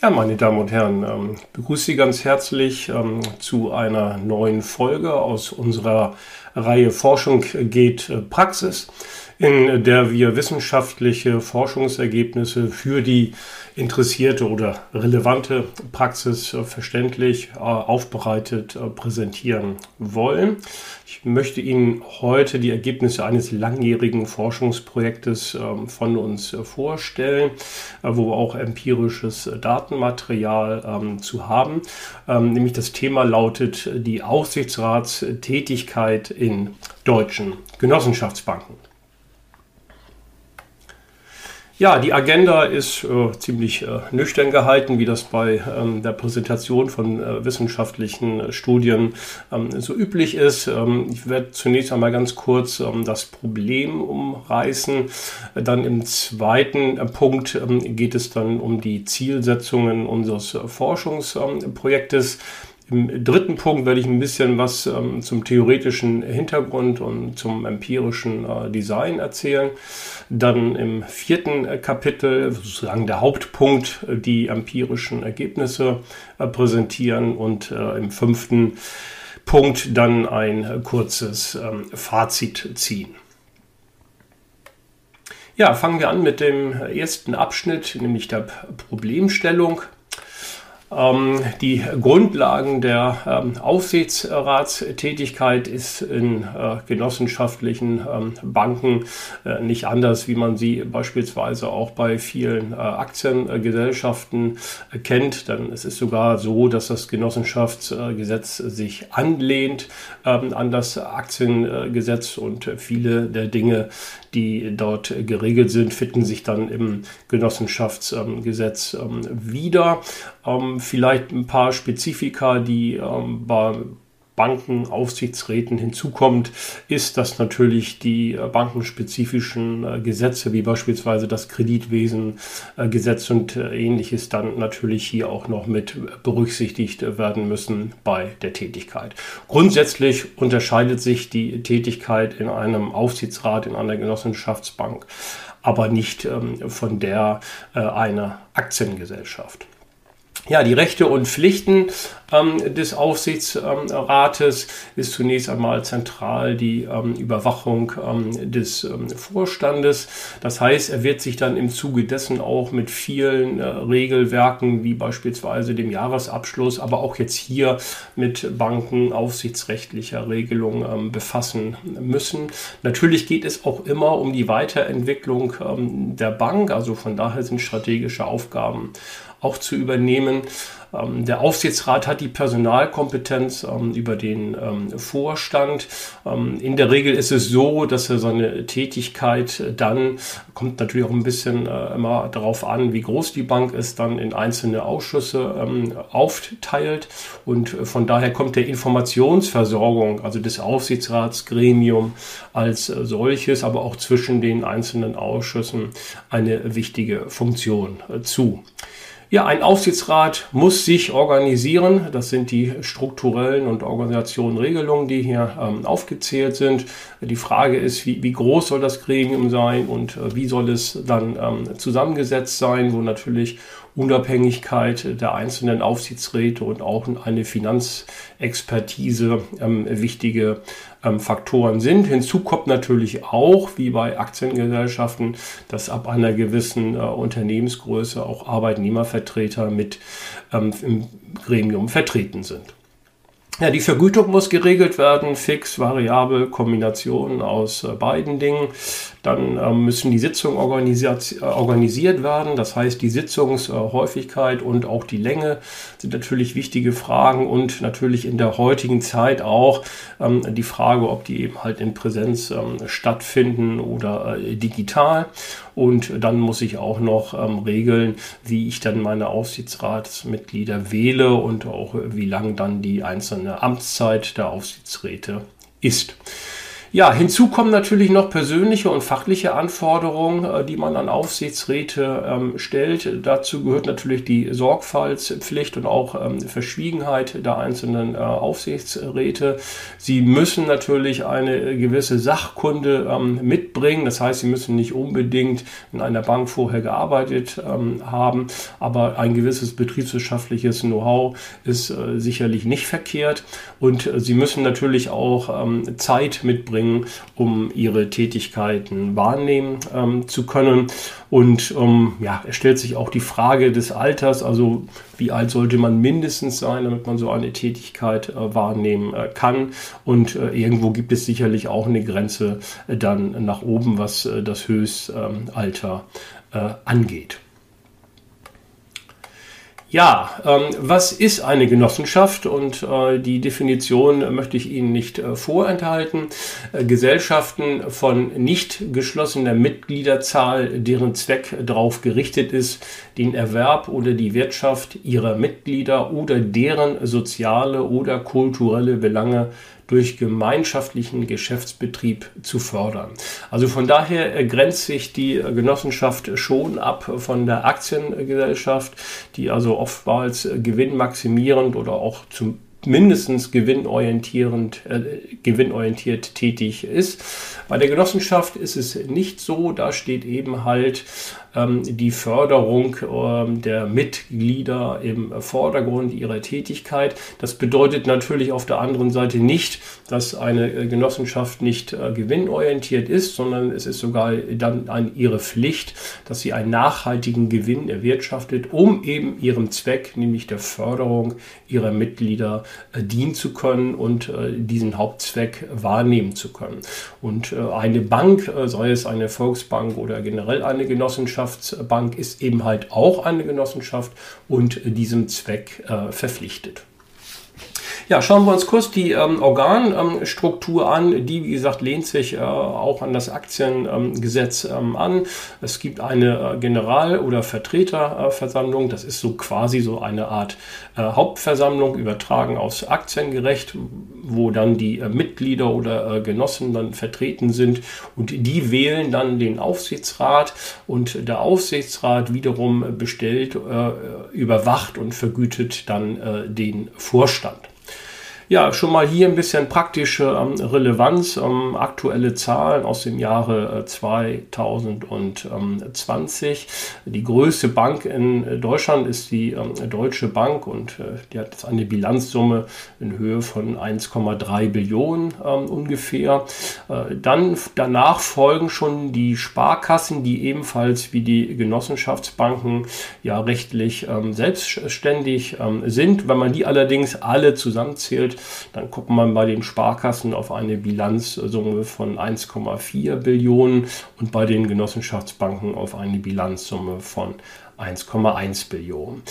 Ja, meine Damen und Herren, ähm, begrüße Sie ganz herzlich ähm, zu einer neuen Folge aus unserer Reihe Forschung geht äh, Praxis, in der wir wissenschaftliche Forschungsergebnisse für die interessierte oder relevante Praxis äh, verständlich äh, aufbereitet äh, präsentieren wollen. Ich möchte Ihnen heute die Ergebnisse eines langjährigen Forschungsprojektes ähm, von uns vorstellen, wo wir auch empirisches Datenmaterial ähm, zu haben. Ähm, nämlich das Thema lautet die Aufsichtsratstätigkeit in deutschen Genossenschaftsbanken. Ja, die Agenda ist äh, ziemlich äh, nüchtern gehalten, wie das bei ähm, der Präsentation von äh, wissenschaftlichen äh, Studien ähm, so üblich ist. Ähm, ich werde zunächst einmal ganz kurz ähm, das Problem umreißen. Dann im zweiten äh, Punkt ähm, geht es dann um die Zielsetzungen unseres äh, Forschungsprojektes. Im dritten Punkt werde ich ein bisschen was ähm, zum theoretischen Hintergrund und zum empirischen äh, Design erzählen. Dann im vierten äh, Kapitel, sozusagen der Hauptpunkt, äh, die empirischen Ergebnisse äh, präsentieren und im fünften Punkt dann ein kurzes ähm, Fazit ziehen. Ja, fangen wir an mit dem ersten Abschnitt, nämlich der Problemstellung. Ähm, die Grundlagen der ähm, Aufsichtsratstätigkeit ist in äh, genossenschaftlichen ähm, Banken äh, nicht anders, wie man sie beispielsweise auch bei vielen äh, Aktiengesellschaften kennt. Denn es ist sogar so, dass das Genossenschaftsgesetz sich anlehnt an das Aktiengesetz und viele der Dinge, die dort geregelt sind, finden sich dann im Genossenschaftsgesetz wieder. Vielleicht ein paar Spezifika, die bei Banken, Aufsichtsräten hinzukommt, ist, dass natürlich die äh, bankenspezifischen äh, Gesetze, wie beispielsweise das Kreditwesengesetz und äh, ähnliches, dann natürlich hier auch noch mit berücksichtigt werden müssen bei der Tätigkeit. Grundsätzlich unterscheidet sich die Tätigkeit in einem Aufsichtsrat, in einer Genossenschaftsbank, aber nicht ähm, von der einer Aktiengesellschaft. Ja, die Rechte und Pflichten ähm, des Aufsichtsrates ist zunächst einmal zentral die ähm, Überwachung ähm, des ähm, Vorstandes. Das heißt, er wird sich dann im Zuge dessen auch mit vielen äh, Regelwerken wie beispielsweise dem Jahresabschluss, aber auch jetzt hier mit Banken aufsichtsrechtlicher Regelung ähm, befassen müssen. Natürlich geht es auch immer um die Weiterentwicklung ähm, der Bank, also von daher sind strategische Aufgaben auch zu übernehmen. Ähm, der Aufsichtsrat hat die Personalkompetenz ähm, über den ähm, Vorstand. in der Regel ist es so, dass er seine Tätigkeit dann, kommt natürlich auch ein bisschen äh, immer darauf an, wie groß die Bank ist, dann in einzelne Ausschüsse aufteilt. Und von daher kommt der Informationsversorgung, also des Aufsichtsratsgremium als solches, aber auch zwischen den einzelnen Ausschüssen eine wichtige Funktion äh, zu. Ja, ein Aufsichtsrat muss sich organisieren. Das sind die strukturellen und organisationen Regelungen, die hier ähm, aufgezählt sind. Die Frage ist, wie, wie, groß soll das Gremium sein und äh, wie soll es dann ähm, zusammengesetzt sein, wo natürlich Unabhängigkeit der einzelnen Aufsichtsräte und auch eine Finanzexpertise ähm, wichtige ähm, Faktoren sind. Hinzu kommt natürlich auch, wie bei Aktiengesellschaften, dass ab einer gewissen äh, Unternehmensgröße auch Arbeitnehmervertreter mit ähm, im Gremium vertreten sind. Ja, die Vergütung muss geregelt werden, fix, variabel, Kombination aus äh, beiden Dingen. Dann äh, müssen die Sitzungen organisiert, äh, organisiert werden. Das heißt, die Sitzungshäufigkeit und auch die Länge sind natürlich wichtige Fragen und natürlich in der heutigen Zeit auch ähm, die Frage, ob die eben halt in Präsenz ähm, stattfinden oder äh, digital. Und dann muss ich auch noch ähm, regeln, wie ich dann meine Aufsichtsratsmitglieder wähle und auch wie lang dann die einzelne Amtszeit der Aufsichtsräte ist. Ja, hinzu kommen natürlich noch persönliche und fachliche Anforderungen, äh, die man an Aufsichtsräte ähm, stellt. Dazu gehört natürlich die Sorgfaltspflicht und auch ähm, Verschwiegenheit der einzelnen äh, Aufsichtsräte. Sie müssen natürlich eine gewisse Sachkunde ähm, mitbringen. Das heißt, sie müssen nicht unbedingt in einer Bank vorher gearbeitet ähm, haben, aber ein gewisses betriebswirtschaftliches Know-how ist äh, sicherlich nicht verkehrt. Und äh, sie müssen natürlich auch ähm, Zeit mitbringen mitbringen, um ihre Tätigkeiten wahrnehmen ähm, zu können. Und ähm, ja, es stellt sich auch die Frage des Alters, also wie alt sollte man mindestens sein, damit man so eine Tätigkeit äh, wahrnehmen äh, kann. Und äh, irgendwo gibt es sicherlich auch eine Grenze äh, dann nach oben, was äh, das Höchstalter äh, angeht. Ja, ähm, was ist eine Genossenschaft? Und äh, die Definition möchte ich Ihnen nicht äh, vorenthalten. Äh, Gesellschaften von nicht geschlossener Mitgliederzahl, deren Zweck darauf gerichtet ist, den Erwerb oder die Wirtschaft ihrer Mitglieder oder deren soziale oder kulturelle Belange durch gemeinschaftlichen Geschäftsbetrieb zu fördern. Also von daher grenzt sich die Genossenschaft schon ab von der Aktiengesellschaft, die also oftmals gewinnmaximierend oder auch zum mindestens gewinnorientierend, äh, gewinnorientiert tätig ist. Bei der Genossenschaft ist es nicht so, da steht eben halt die Förderung ähm, der Mitglieder im Vordergrund ihrer Tätigkeit. Das bedeutet natürlich auf der anderen Seite nicht, dass eine äh, Genossenschaft nicht äh, gewinnorientiert ist, sondern es ist sogar dann an ihre Pflicht, dass sie einen nachhaltigen Gewinn erwirtschaftet, um eben ihrem Zweck, nämlich der Förderung ihrer Mitglieder, äh, dienen zu können und diesen Hauptzweck wahrnehmen zu können. Und eine Bank, sei es eine Volksbank oder generell eine Genossenschaft, Genossenschaftsbank ist eben halt auch eine Genossenschaft und diesem Zweck äh, verpflichtet. Ja, schauen wir uns kurz die ähm, Organstruktur an. Die, wie gesagt, lehnt sich äh, auch an das Aktiengesetz ähm, an. Es gibt eine äh, General- oder Vertreterversammlung. das ist so quasi so eine Art äh, Hauptversammlung übertragen aufs Aktiengerecht, wo dann die äh, Mitglieder oder äh, Genossen dann vertreten sind und die wählen dann den Aufsichtsrat und der Aufsichtsrat wiederum bestellt, äh, überwacht und vergütet dann den Vorstand. Ja, schon mal hier ein bisschen praktische ähm, Relevanz. Ähm, aktuelle Zahlen aus dem Jahre äh, 2020. Die größte Bank in äh, Deutschland ist die ähm, Deutsche Bank und äh, die hat jetzt eine Bilanzsumme in Höhe von 1,3 Billionen ähm, ungefähr. Äh, dann danach folgen schon die Sparkassen, die ebenfalls wie die Genossenschaftsbanken ja rechtlich ähm, selbstständig ähm, sind. Wenn man die allerdings alle zusammenzählt, dann kommt man bei den Sparkassen auf eine Bilanzsumme von 1,4 Billionen und bei den Genossenschaftsbanken auf eine Bilanzsumme von 1,1 Billionen.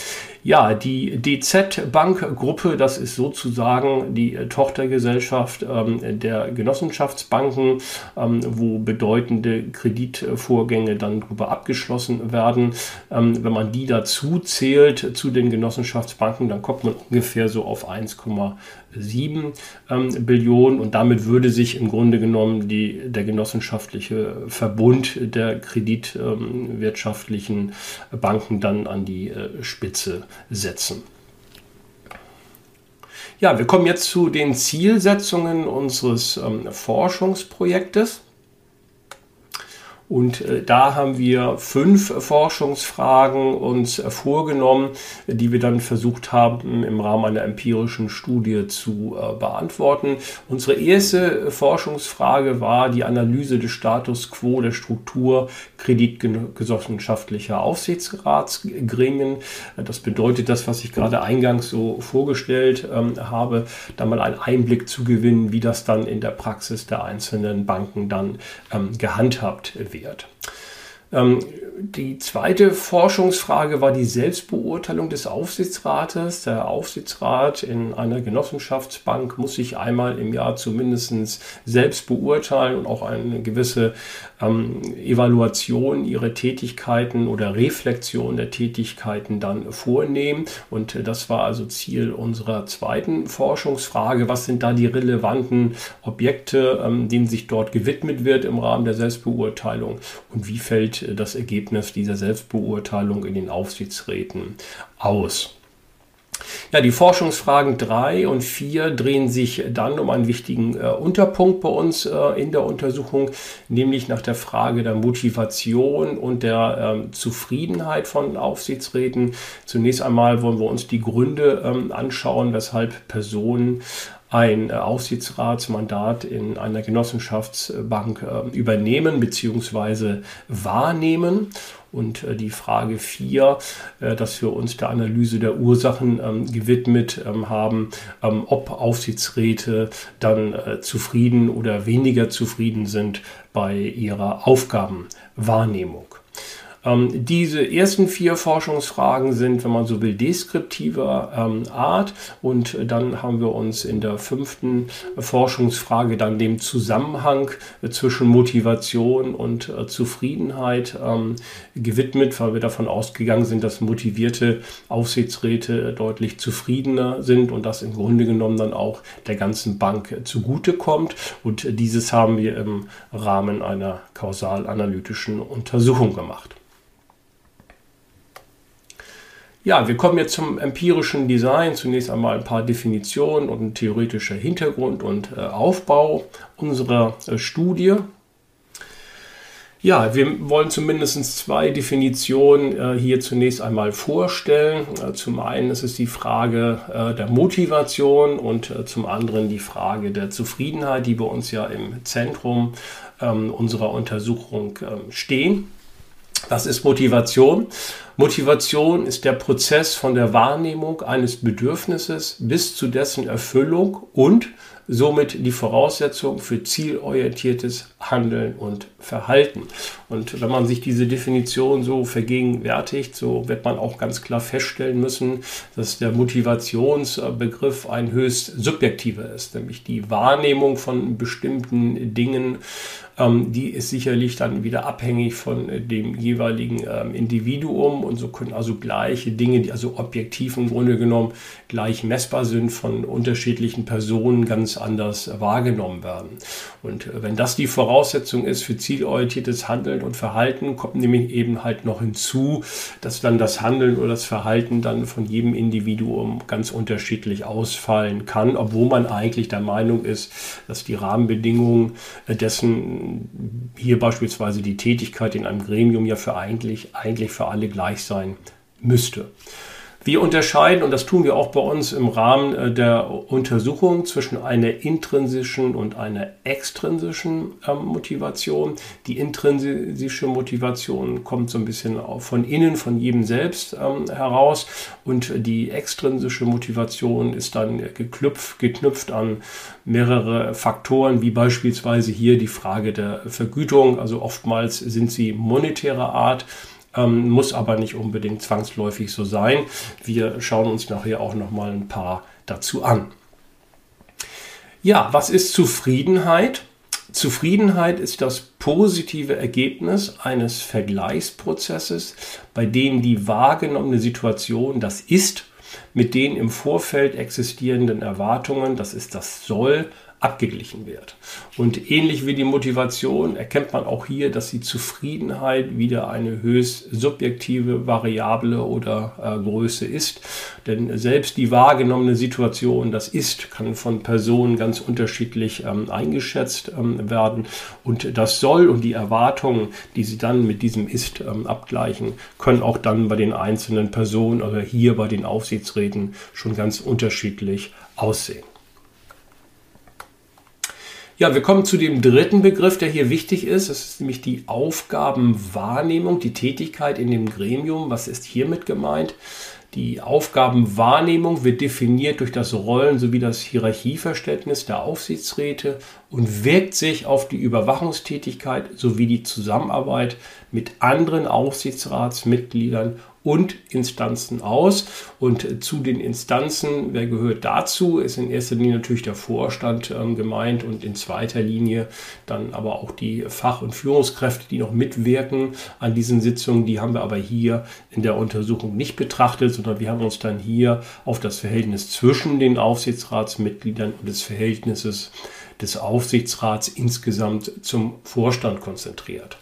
Ja, die DZ Bank Gruppe, das ist sozusagen die äh, Tochtergesellschaft ähm, der Genossenschaftsbanken, ähm, wo bedeutende Kreditvorgänge dann darüber abgeschlossen werden. Ähm, wenn man die dazu zählt zu den Genossenschaftsbanken, dann kommt man ungefähr so auf 1,7 ähm, Billionen und damit würde sich im Grunde genommen die, der genossenschaftliche Verbund der kreditwirtschaftlichen Banken dann an die äh, Spitze setzen. Ja, wir kommen jetzt zu den Zielsetzungen unseres ähm, Forschungsprojektes. Und äh, da haben wir fünf Forschungsfragen uns äh, vorgenommen, die wir dann versucht haben, im Rahmen einer empirischen Studie zu äh, beantworten. Unsere erste Forschungsfrage war die Analyse des Status quo der Struktur kreditgenossenschaftlicher Aufsichtsratsgremien. Das bedeutet das, was ich gerade eingangs so vorgestellt ähm, habe, da mal einen Einblick zu gewinnen, wie das dann in der Praxis der einzelnen Banken dann ähm, gehandhabt wird wird. Ähm, die zweite Forschungsfrage war die Selbstbeurteilung des Aufsichtsrates. Der Aufsichtsrat in einer Genossenschaftsbank muss sich einmal im Jahr zumindest selbst beurteilen und auch eine gewisse ähm, Evaluation ihrer Tätigkeiten oder Reflexion der Tätigkeiten dann vornehmen. Und das war also Ziel unserer zweiten Forschungsfrage. Was sind da die relevanten Objekte, ähm, denen sich dort gewidmet wird im Rahmen der Selbstbeurteilung? Und wie fällt das Ergebnis dieser Selbstbeurteilung in den Aufsichtsräten aus? Ja, die Forschungsfragen 3 und 4 drehen sich dann um einen wichtigen äh, Unterpunkt bei uns äh, in der Untersuchung, nämlich nach der Frage der Motivation und der äh, Zufriedenheit von Aufsichtsräten. Zunächst einmal wollen wir uns die Gründe ähm, anschauen, weshalb Personen ein äh, Aufsichtsratsmandat in einer Genossenschaftsbank äh, übernehmen bzw. wahrnehmen. Und äh, die Frage 4, dass wir uns der Analyse der Ursachen ähm, gewidmet ähm, haben, ähm, ob Aufsichtsräte dann zufrieden oder weniger zufrieden sind bei ihrer Aufgabenwahrnehmung. Ähm, diese ersten vier Forschungsfragen sind, wenn man so will, deskriptiver ähm, Art. Und dann haben wir uns in der fünften Forschungsfrage dann dem Zusammenhang zwischen Motivation und äh, Zufriedenheit ähm, gewidmet, weil wir davon ausgegangen sind, dass motivierte Aufsichtsräte deutlich zufriedener sind und das im Grunde genommen dann auch der ganzen Bank zugutekommt. Und dieses haben wir im Rahmen einer kausalanalytischen Untersuchung gemacht. Ja, wir kommen jetzt zum empirischen Design. Zunächst einmal ein paar Definitionen und ein theoretischer Hintergrund und äh, Aufbau unserer äh, Studie. Ja, wir wollen zumindest zwei Definitionen äh, hier zunächst einmal vorstellen. Äh, zum einen ist es die Frage äh, der Motivation und äh, zum anderen die Frage der Zufriedenheit, die bei uns ja im Zentrum ähm, unserer Untersuchung ähm, stehen. Was ist Motivation? Motivation ist der Prozess von der Wahrnehmung eines Bedürfnisses bis zu dessen Erfüllung und somit die Voraussetzung für zielorientiertes Handeln und Verhalten. Und wenn man sich diese Definition so vergegenwärtigt, so wird man auch ganz klar feststellen müssen, dass der Motivationsbegriff ein höchst subjektiver ist, nämlich die Wahrnehmung von bestimmten Dingen ähm, die ist sicherlich dann wieder abhängig von äh, dem jeweiligen ähm, Individuum und so können also gleiche Dinge, die also objektiv im Grunde genommen gleich messbar sind, von unterschiedlichen Personen ganz anders wahrgenommen werden. Und äh, wenn das die Voraussetzung ist für zielorientiertes Handeln und Verhalten, kommt nämlich eben halt noch hinzu, dass dann das Handeln oder das Verhalten dann von jedem Individuum ganz unterschiedlich ausfallen kann, obwohl man eigentlich der Meinung ist, dass die Rahmenbedingungen äh, hier beispielsweise die Tätigkeit in einem Gremium ja für eigentlich, eigentlich für alle gleich sein müsste. Wir unterscheiden, und das tun wir auch bei uns im Rahmen äh, der Untersuchung, zwischen einer intrinsischen und einer extrinsischen ähm, Motivation. Die intrinsische Motivation kommt so ein bisschen von innen, von jedem selbst ähm, heraus. Und die extrinsische Motivation ist dann geknüpft, geknüpft an mehrere Faktoren, wie beispielsweise hier die Frage der Vergütung. Also oftmals sind sie monetärer Art ähm, muss aber nicht unbedingt zwangsläufig so sein. Wir schauen uns nachher auch noch mal ein paar dazu an. Ja, was ist Zufriedenheit? Zufriedenheit ist das positive Ergebnis eines Vergleichsprozesses, bei dem die wahrgenommene Situation, das Ist, mit den im Vorfeld existierenden Erwartungen, das ist das Soll, abgeglichen wird. Und ähnlich wie die Motivation erkennt man auch hier, dass die Zufriedenheit wieder eine höchst subjektive Variable oder äh, Größe ist. Denn selbst die wahrgenommene Situation, das ist, kann von Personen ganz unterschiedlich ähm, eingeschätzt ähm, werden. Und das soll und die Erwartungen, die sie dann mit diesem ist ähm, abgleichen, können auch dann bei den einzelnen Personen oder hier bei den Aufsichtsräten schon ganz unterschiedlich aussehen. Ja, wir kommen zu dem dritten Begriff, der hier wichtig ist. Das ist nämlich die Aufgabenwahrnehmung, die Tätigkeit in dem Gremium. Was ist hiermit gemeint? Die Aufgabenwahrnehmung wird definiert durch das Rollen- sowie das Hierarchieverständnis der Aufsichtsräte und wirkt sich auf die Überwachungstätigkeit sowie die Zusammenarbeit mit anderen Aufsichtsratsmitgliedern und Instanzen aus. Und zu den Instanzen, wer gehört dazu, ist in erster Linie natürlich der Vorstand ähm, gemeint und in zweiter Linie dann aber auch die Fach- und Führungskräfte, die noch mitwirken an diesen Sitzungen. Die haben wir aber hier in der Untersuchung nicht betrachtet, sondern wir haben uns dann hier auf das Verhältnis zwischen den Aufsichtsratsmitgliedern und des Verhältnisses des Aufsichtsrats insgesamt zum Vorstand konzentriert.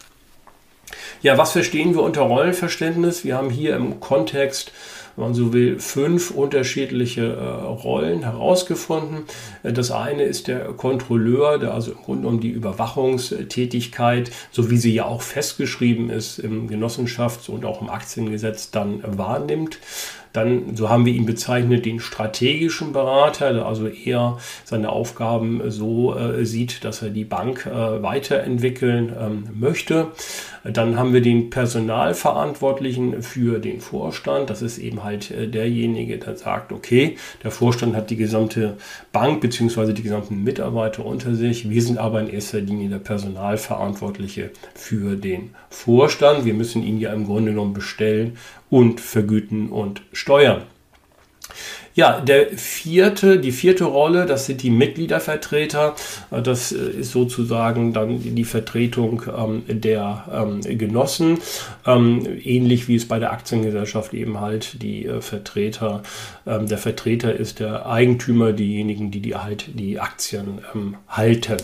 Ja, was verstehen wir unter Rollenverständnis? Wir haben hier im Kontext wenn man so will, fünf unterschiedliche äh, Rollen herausgefunden. Das eine ist der Kontrolleur, der also im Grunde um die Überwachungstätigkeit, so wie sie ja auch festgeschrieben ist im Genossenschafts- und auch im Aktiengesetz, dann wahrnimmt. Dann, so haben wir ihn bezeichnet, den strategischen Berater, der also eher seine Aufgaben so äh, sieht, dass er die Bank äh, weiterentwickeln ähm, möchte. Dann haben wir den Personalverantwortlichen für den Vorstand. Das ist eben halt äh, derjenige, der sagt, okay, der Vorstand hat die gesamte Bank bzw. die gesamten Mitarbeiter unter sich. Wir sind aber in erster Linie der Personalverantwortliche für den Vorstand. Wir müssen ihn ja im Grunde genommen bestellen und vergüten und steuern. Ja, der vierte, die vierte Rolle, das sind die Mitgliedervertreter. Das ist sozusagen dann die Vertretung ähm, der ähm, Genossen, ähm, ähnlich wie es bei der Aktiengesellschaft eben halt die äh, Vertreter, ähm, der Vertreter ist der Eigentümer, diejenigen, die die halt die Aktien ähm, halten.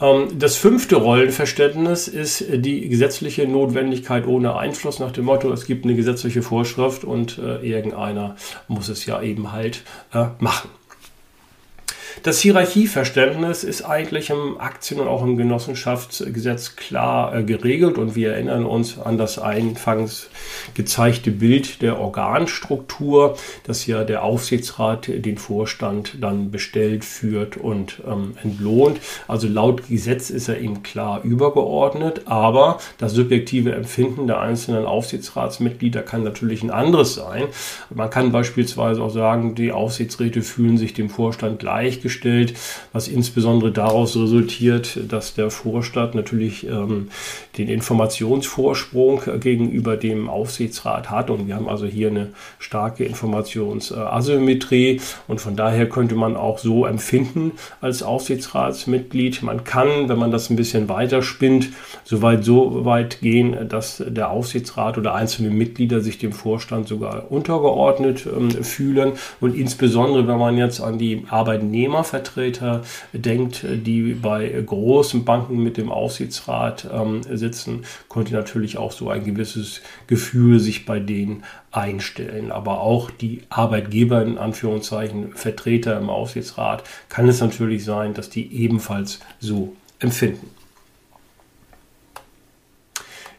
Ähm, das fünfte Rollenverständnis ist die gesetzliche Notwendigkeit ohne Einfluss nach dem Motto, es gibt eine gesetzliche Vorschrift und äh, irgendeiner muss es ja eben halt äh, machen. Das Hierarchieverständnis ist eigentlich im Aktien- und auch im Genossenschaftsgesetz klar äh, geregelt und wir erinnern uns an das einfangs gezeigte Bild der Organstruktur, dass ja der Aufsichtsrat den Vorstand dann bestellt, führt und ähm, entlohnt. Also laut Gesetz ist er ihm klar übergeordnet, aber das subjektive Empfinden der einzelnen Aufsichtsratsmitglieder kann natürlich ein anderes sein. Man kann beispielsweise auch sagen, die Aufsichtsräte fühlen sich dem Vorstand gleich gestellt, was insbesondere daraus resultiert, dass der Vorstand natürlich ähm, den Informationsvorsprung gegenüber dem Aufsichtsrat hat. Und wir haben also hier eine starke Informationsasymmetrie. Und von daher könnte man auch so empfinden als Aufsichtsratsmitglied. Man kann, wenn man das ein bisschen weiter spinnt, soweit so weit gehen, dass der Aufsichtsrat oder einzelne Mitglieder sich dem Vorstand sogar untergeordnet ähm, fühlen. Und insbesondere wenn man jetzt an die Arbeitnehmer Arbeitnehmervertreter denkt, die bei großen Banken mit dem Aufsichtsrat ähm, sitzen, konnte natürlich auch so ein gewisses Gefühl sich bei denen einstellen. Aber auch die Arbeitgeber, in Anführungszeichen Vertreter im Aufsichtsrat, kann es natürlich sein, dass die ebenfalls so empfinden.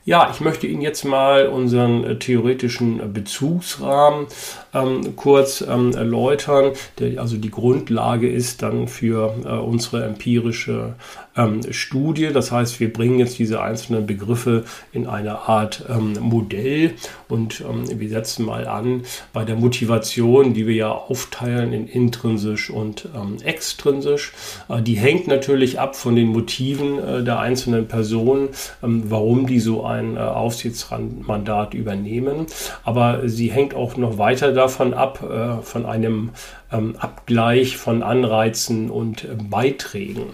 Ja, ich möchte Ihnen jetzt mal unseren äh, theoretischen Bezugsrahmen ähm, kurz ähm, erläutern, der also die Grundlage ist dann für äh, unsere empirische ähm, Studie. Das heißt, wir bringen jetzt diese einzelnen Begriffe in eine Art ähm, Modell und ähm, wir setzen mal an bei der Motivation, die wir ja aufteilen in intrinsisch und ähm, extrinsisch. Äh, die hängt natürlich ab von den Motiven äh, der einzelnen Personen, warum die so ein ein äh, Aufsichtsmandat übernehmen. Aber sie hängt auch noch weiter davon ab, äh, von einem ähm, Abgleich von Anreizen und äh, Beiträgen.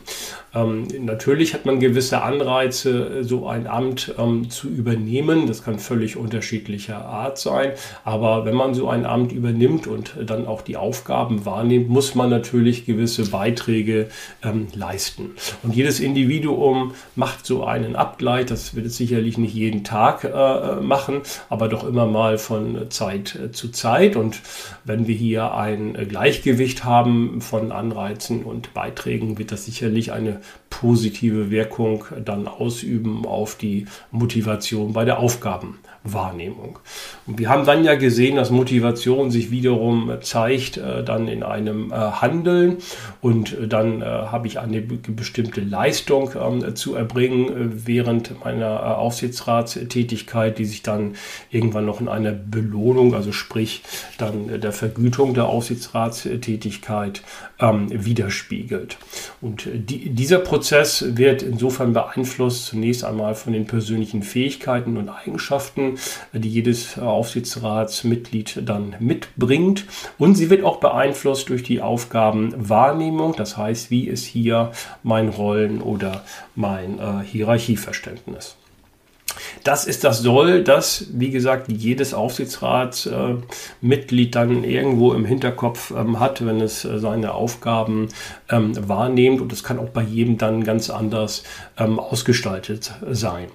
Ähm, natürlich hat man gewisse Anreize, so ein Amt ähm, zu übernehmen. Das kann völlig unterschiedlicher Art sein. Aber wenn man so ein Amt übernimmt und dann auch die Aufgaben wahrnimmt, muss man natürlich gewisse Beiträge ähm, leisten. Und jedes Individuum macht so einen Abgleich. Das wird es sicherlich nicht jeden Tag äh, machen, aber doch immer mal von Zeit äh, zu Zeit. Und wenn wir hier ein Gleichgewicht haben von Anreizen und Beiträgen, wird das sicherlich eine positive Wirkung dann ausüben auf die Motivation bei der Aufgabenwahrnehmung. Und wir haben dann ja gesehen, dass Motivation sich wiederum zeigt äh, dann in einem äh, Handeln und äh, dann äh, habe ich eine bestimmte Leistung ähm, zu erbringen äh, während meiner äh, Aufsichtsratstätigkeit, die sich dann irgendwann noch in einer Belohnung, also sprich dann der Vergütung der Aufsichtsratstätigkeit ähm, widerspiegelt. Und die, dieser Prozess wird insofern beeinflusst zunächst einmal von den persönlichen Fähigkeiten und Eigenschaften, die jedes Aufsichtsratsmitglied dann mitbringt. Und sie wird auch beeinflusst durch die Aufgabenwahrnehmung, das heißt, wie ist hier mein Rollen- oder mein äh, Hierarchieverständnis. Das ist das Soll, das, wie gesagt, jedes Aufsichtsratsmitglied äh, dann irgendwo im Hinterkopf ähm, hat, wenn es äh, seine Aufgaben ähm, wahrnimmt. Und das kann auch bei jedem dann ganz anders ähm, ausgestaltet sein.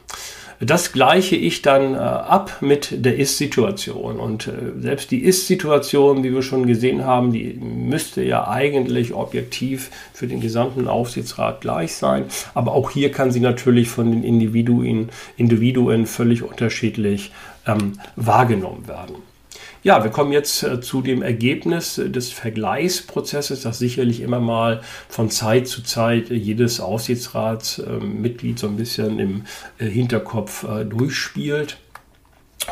Das gleiche ich dann äh, ab mit der Ist-Situation. Und äh, selbst die Ist-Situation, wie wir schon gesehen haben, die müsste ja eigentlich objektiv für den gesamten Aufsichtsrat gleich sein. Aber auch hier kann sie natürlich von den Individuen, Individuen völlig unterschiedlich ähm, wahrgenommen werden. Ja, wir kommen jetzt äh, zu dem Ergebnis des Vergleichsprozesses, das sicherlich immer mal von Zeit zu Zeit jedes Aufsichtsratsmitglied so ein bisschen im äh, Hinterkopf äh, durchspielt.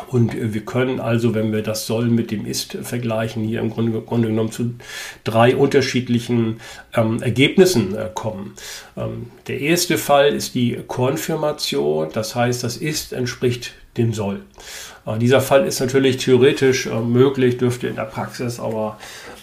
Und wir können also, wenn wir das Soll mit dem Ist vergleichen, hier im Grunde, Grunde genommen zu drei unterschiedlichen ähm, Ergebnissen äh, kommen. Ähm, der erste Fall ist die Konfirmation, das heißt, das Ist entspricht dem Soll. Dieser Fall ist natürlich theoretisch äh, möglich, dürfte in der Praxis aber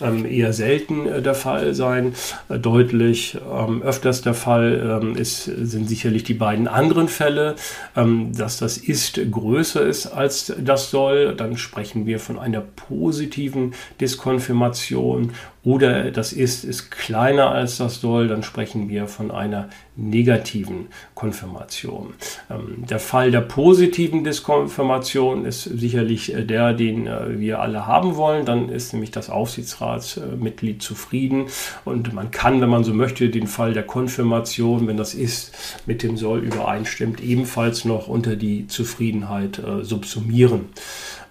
ähm, eher selten äh, der Fall sein. deutlich ähm, öfters der Fall ähm, ist, sind sicherlich die beiden anderen Fälle, dass das Ist größer ist als das Soll. Dann sprechen wir von einer positiven Diskonfirmation oder das Ist ist kleiner als das Soll, dann sprechen wir von einer negativen Konfirmation. der Fall der positiven Diskonfirmation ist sicherlich der, den wir alle haben wollen. Dann ist nämlich das Aufsichtsrat Aufsichtsratsmitglied zufrieden. Und man kann, wenn man so möchte, den Fall der Konfirmation, wenn das ist, mit dem Soll übereinstimmt, ebenfalls noch unter die Zufriedenheit äh, subsumieren.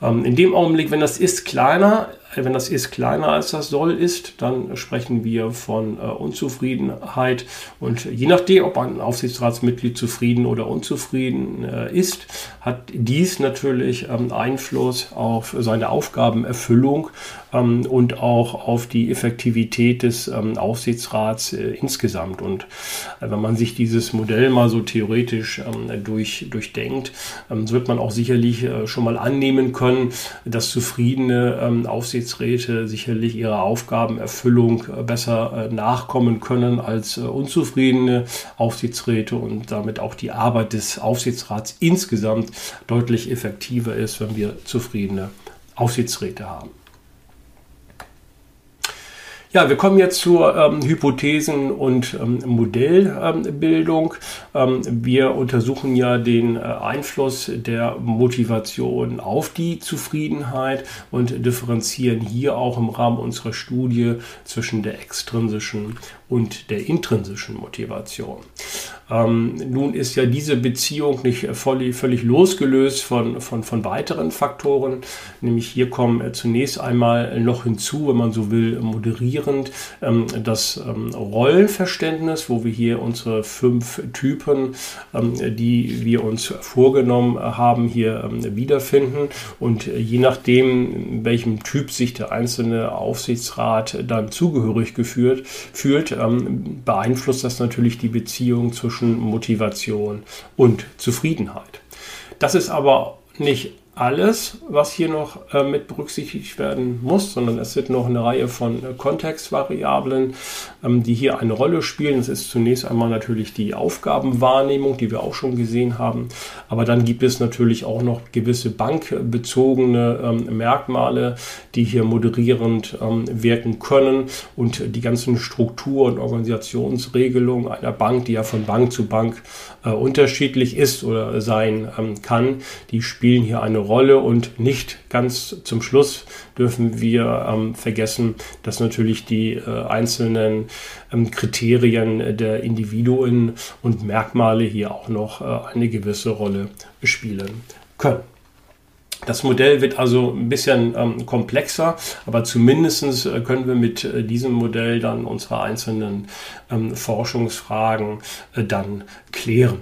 Ähm, in dem Augenblick, wenn das ist kleiner wenn das ist kleiner als das soll ist, dann sprechen wir von äh, Unzufriedenheit. Und je nachdem, ob ein Aufsichtsratsmitglied zufrieden oder unzufrieden äh, ist, hat dies natürlich ähm, Einfluss auf seine Aufgabenerfüllung ähm, und auch auf die Effektivität des ähm, Aufsichtsrats äh, insgesamt. Und äh, wenn man sich dieses Modell mal so theoretisch ähm, durch, durchdenkt, ähm, wird man auch sicherlich äh, schon mal annehmen können, dass zufriedene ähm, Aufsichtsratsmitglieder Aufsichtsräte sicherlich ihrer Aufgabenerfüllung äh, besser äh, nachkommen können als äh, unzufriedene Aufsichtsräte und damit auch die Arbeit des Aufsichtsrats insgesamt deutlich effektiver ist, wenn wir zufriedene Aufsichtsräte haben. Ja, wir kommen jetzt zur ähm, Hypothesen- und ähm, Modellbildung. Ähm, wir untersuchen ja den äh, Einfluss der Motivation auf die Zufriedenheit und differenzieren hier auch im Rahmen unserer Studie zwischen der extrinsischen und der intrinsischen Motivation. Ähm, nun ist ja diese Beziehung nicht völlig, völlig losgelöst von, von, von weiteren Faktoren, nämlich hier kommen äh, zunächst einmal noch hinzu, wenn man so will, moderierend ähm, das ähm, Rollenverständnis, wo wir hier unsere fünf Typen, ähm, die wir uns vorgenommen haben, hier ähm, wiederfinden und je nachdem, welchem Typ sich der einzelne Aufsichtsrat dann zugehörig geführt, fühlt, ähm, beeinflusst das natürlich die Beziehung zwischen Motivation und Zufriedenheit. Das ist aber nicht alles, was hier noch äh, mit berücksichtigt werden muss, sondern es sind noch eine Reihe von äh, Kontextvariablen, ähm, die hier eine Rolle spielen. Es ist zunächst einmal natürlich die Aufgabenwahrnehmung, die wir auch schon gesehen haben, aber dann gibt es natürlich auch noch gewisse bankbezogene ähm, Merkmale, die hier moderierend ähm, wirken können und die ganzen Struktur- und Organisationsregelungen einer Bank, die ja von Bank zu Bank äh, unterschiedlich ist oder sein ähm, kann, die spielen hier eine Rolle und nicht ganz zum Schluss dürfen wir ähm, vergessen, dass natürlich die äh, einzelnen ähm, Kriterien der Individuen und Merkmale hier auch noch äh, eine gewisse Rolle spielen können. Das Modell wird also ein bisschen ähm, komplexer, aber zumindest äh, können wir mit äh, diesem Modell dann unsere einzelnen ähm, Forschungsfragen äh, dann klären.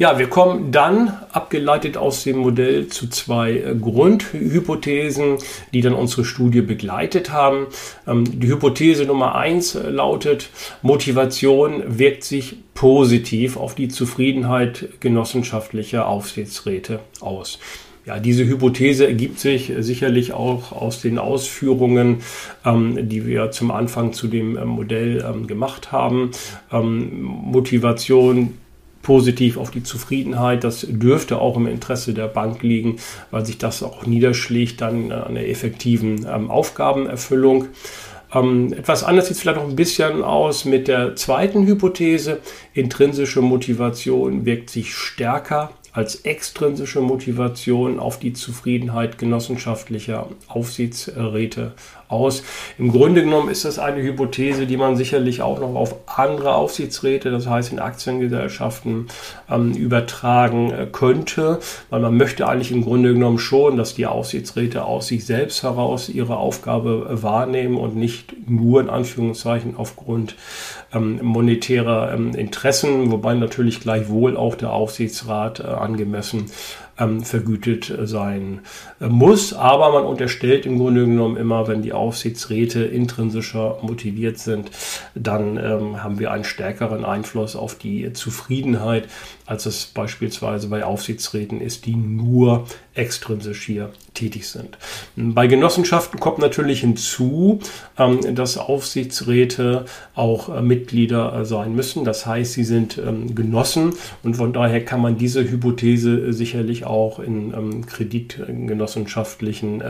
Ja, wir kommen dann abgeleitet aus dem Modell zu zwei äh, Grundhypothesen, die dann unsere Studie begleitet haben. Ähm, die Hypothese Nummer eins äh, lautet, Motivation wirkt sich positiv auf die Zufriedenheit genossenschaftlicher Aufsichtsräte aus. Ja, diese Hypothese ergibt sich äh, sicherlich auch aus den Ausführungen, ähm, die wir zum Anfang zu dem Modell ähm, gemacht haben. Ähm, Motivation positiv auf die Zufriedenheit. Das dürfte auch im Interesse der Bank liegen, weil sich das auch niederschlägt dann an der effektiven ähm, Aufgabenerfüllung. Ähm, etwas anders sieht es vielleicht noch ein bisschen aus mit der zweiten Hypothese. Intrinsische Motivation wirkt sich stärker als extrinsische Motivation auf die Zufriedenheit genossenschaftlicher Aufsichtsräte aus. Im Grunde genommen ist das eine Hypothese, die man sicherlich auch noch auf andere Aufsichtsräte, das heißt in Aktiengesellschaften, ähm, übertragen äh, könnte, weil man möchte eigentlich im Grunde genommen schon, dass die Aufsichtsräte aus sich selbst heraus ihre Aufgabe äh, wahrnehmen und nicht nur in Anführungszeichen aufgrund ähm, monetärer ähm, Interessen, wobei natürlich gleichwohl auch der Aufsichtsrat äh, angemessen ähm, vergütet sein äh, muss. Aber man unterstellt im Grunde genommen immer, wenn die Aufsichtsräte intrinsischer motiviert sind, dann ähm, haben wir einen stärkeren Einfluss auf die Zufriedenheit, als es beispielsweise bei Aufsichtsräten ist, die nur extrinsisch hier tätig sind. Bei Genossenschaften kommt natürlich hinzu, ähm, dass Aufsichtsräte auch äh, Mitglieder äh, sein müssen. Das heißt, sie sind ähm, Genossen und von daher kann man diese Hypothese sicherlich auch in ähm, kreditgenossenschaftlichen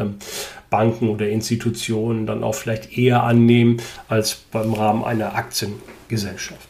Banken oder Institutionen dann auch vielleicht eher annehmen als beim Rahmen einer Aktiengesellschaft.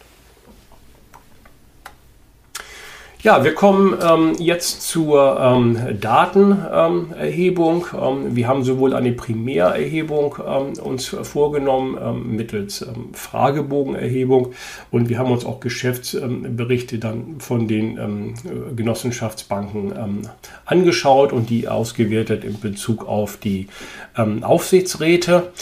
Ja, wir kommen ähm, jetzt zur ähm, Datenerhebung. Ähm, wir haben sowohl eine Primärerhebung ähm, uns vorgenommen ähm, mittels ähm, Fragebogenerhebung und wir haben uns auch Geschäftsberichte dann von den Genossenschaftsbanken angeschaut und die ausgewertet in Bezug auf die Aufsichtsräte.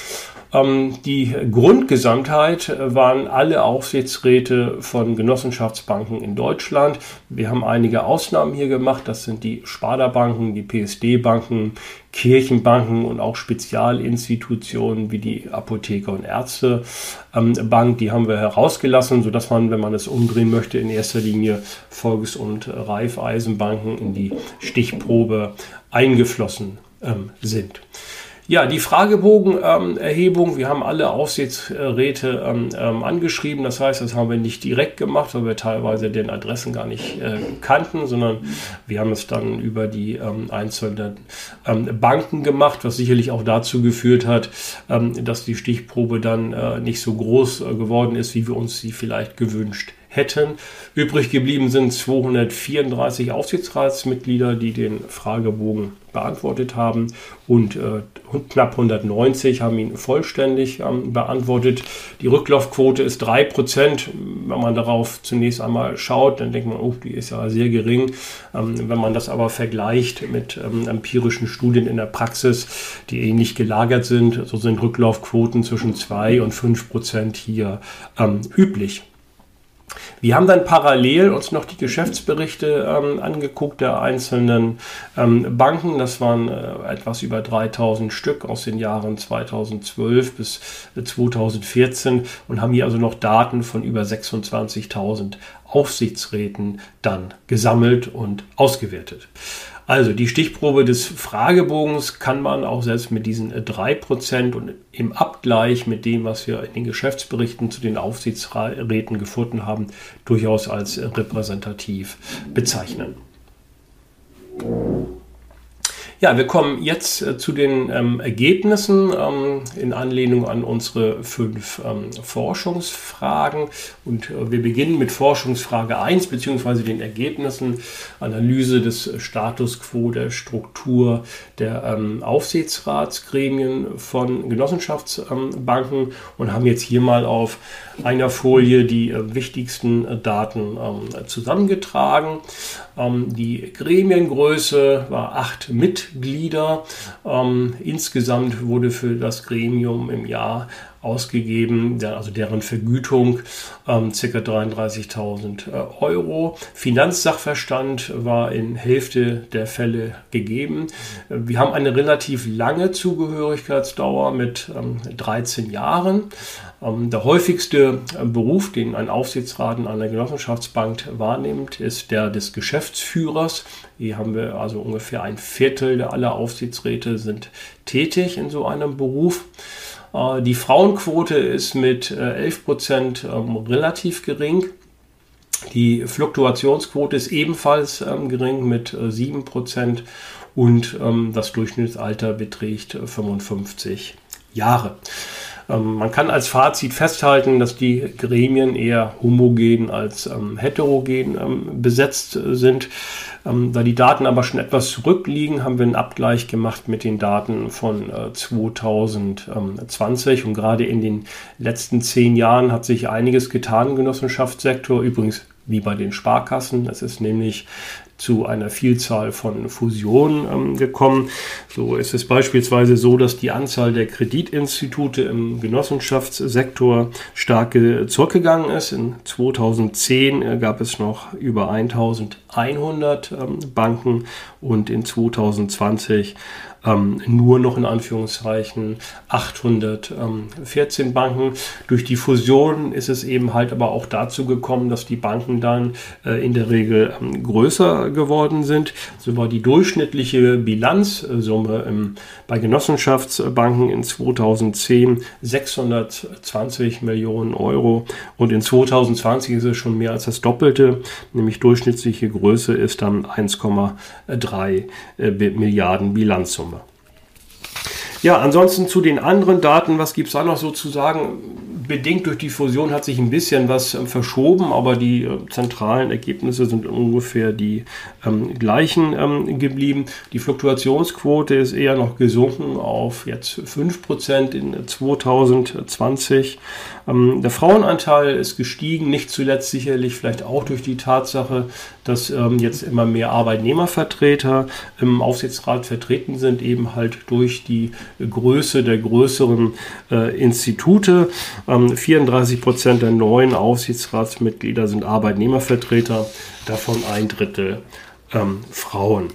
Ähm, die Grundgesamtheit äh, waren alle Aufsichtsräte von Genossenschaftsbanken in Deutschland. Wir haben einige Ausnahmen hier gemacht. Das sind die Sparda-Banken, die PSD-Banken, Kirchenbanken und auch Spezialinstitutionen wie die Apotheker- und Ärztebank. Die haben wir herausgelassen, sodass man, wenn man es umdrehen möchte, in erster Linie Volks- und Raiffeisenbanken in die Stichprobe eingeflossen ähm, sind. Ja, die Fragebogenerhebung, ähm, wir haben alle Aufsichtsräte ähm, ähm, angeschrieben. Das heißt, das haben wir nicht direkt gemacht, weil wir teilweise den Adressen gar nicht äh, kannten, sondern wir haben es dann über die ähm, einzelnen ähm, Banken gemacht, was sicherlich auch dazu geführt hat, ähm, dass die Stichprobe dann äh, nicht so groß äh, geworden ist, wie wir uns sie vielleicht gewünscht hätten. Übrig geblieben sind 234 Aufsichtsratsmitglieder, die den Fragebogen beantwortet haben und äh, knapp 190 haben ihn vollständig ähm, beantwortet. Die Rücklaufquote ist 3%. Wenn man darauf zunächst einmal schaut, dann denkt man, oh, die ist ja sehr gering. Ähm, wenn man das aber vergleicht mit ähm, empirischen Studien in der Praxis, die ähnlich gelagert sind, so sind Rücklaufquoten zwischen 2 und 5% hier ähm, üblich. Wir haben dann parallel uns noch die Geschäftsberichte ähm, angeguckt der einzelnen ähm, Banken. Das waren äh, etwas über 3000 Stück aus den Jahren 2012 bis 2014 und haben hier also noch Daten von über 26.000 Aufsichtsräten dann gesammelt und ausgewertet. Also die Stichprobe des Fragebogens kann man auch selbst mit diesen 3% und im Abgleich mit dem, was wir in den Geschäftsberichten zu den Aufsichtsräten gefunden haben, durchaus als repräsentativ bezeichnen. Ja, wir kommen jetzt äh, zu den ähm, Ergebnissen ähm, in Anlehnung an unsere fünf ähm, Forschungsfragen. Und äh, wir beginnen mit Forschungsfrage 1 beziehungsweise den Ergebnissen Analyse des Status quo der Struktur der ähm, Aufsichtsratsgremien von Genossenschaftsbanken und haben jetzt hier mal auf einer Folie die äh, wichtigsten äh, Daten ähm, zusammengetragen. Ähm, die Gremiengröße war acht Mitglieder. Ähm, insgesamt wurde für das Gremium im Jahr ausgegeben, also deren Vergütung ähm, ca. 33.000 äh, Euro. Finanzsachverstand war in Hälfte der Fälle gegeben. Wir haben eine relativ lange Zugehörigkeitsdauer mit ähm, 13 Jahren. Ähm, der häufigste äh, Beruf, den ein Aufsichtsrat in einer Genossenschaftsbank wahrnimmt, ist der des Geschäftsführers. Hier haben wir also ungefähr ein Viertel aller Aufsichtsräte sind tätig in so einem Beruf. Äh, die Frauenquote ist mit 11 äh, Prozent ähm, relativ gering. Die Fluktuationsquote ist ebenfalls ähm, gering mit 7 Prozent und das Durchschnittsalter beträgt 55 Jahre. Ähm, man kann als Fazit festhalten, dass die Gremien eher homogen als ähm, heterogen ähm, besetzt sind. Ähm, da die Daten aber schon etwas zurückliegen, haben wir einen Abgleich gemacht mit den Daten von äh, 2020 und gerade in den letzten zehn Jahren hat sich einiges getan im Genossenschaftssektor. Übrigens wie bei den Sparkassen. Es ist nämlich zu einer Vielzahl von Fusionen ähm, gekommen. So ist es beispielsweise so, dass die Anzahl der Kreditinstitute im Genossenschaftssektor stark zurückgegangen ist. In 2010 äh, gab es noch über 1100 ähm, Banken und in 2020 ähm, nur noch in Anführungszeichen 814 Banken. Durch die Fusion ist es eben halt aber auch dazu gekommen, dass die Banken dann äh, in der Regel ähm, größer geworden sind. So war die durchschnittliche Bilanzsumme im, bei Genossenschaftsbanken in 2010 620 Millionen Euro und in 2020 ist es schon mehr als das Doppelte, nämlich durchschnittliche Größe ist dann 1,3 äh, Milliarden Bilanzsumme. Ja, ansonsten zu den anderen Daten, was gibt es da noch so zu sagen? Bedingt durch die Fusion hat sich ein bisschen was äh, verschoben, aber die äh, zentralen Ergebnisse sind ungefähr die ähm, gleichen ähm, geblieben. Die Fluktuationsquote ist eher noch gesunken auf jetzt 5% in 2020. Ähm, der Frauenanteil ist gestiegen, nicht zuletzt sicherlich vielleicht auch durch die Tatsache, dass ähm, jetzt immer mehr Arbeitnehmervertreter im Aufsichtsrat vertreten sind, eben halt durch die Größe der größeren äh, Institute. Ähm, 34 Prozent der neuen Aufsichtsratsmitglieder sind Arbeitnehmervertreter, davon ein Drittel ähm, Frauen.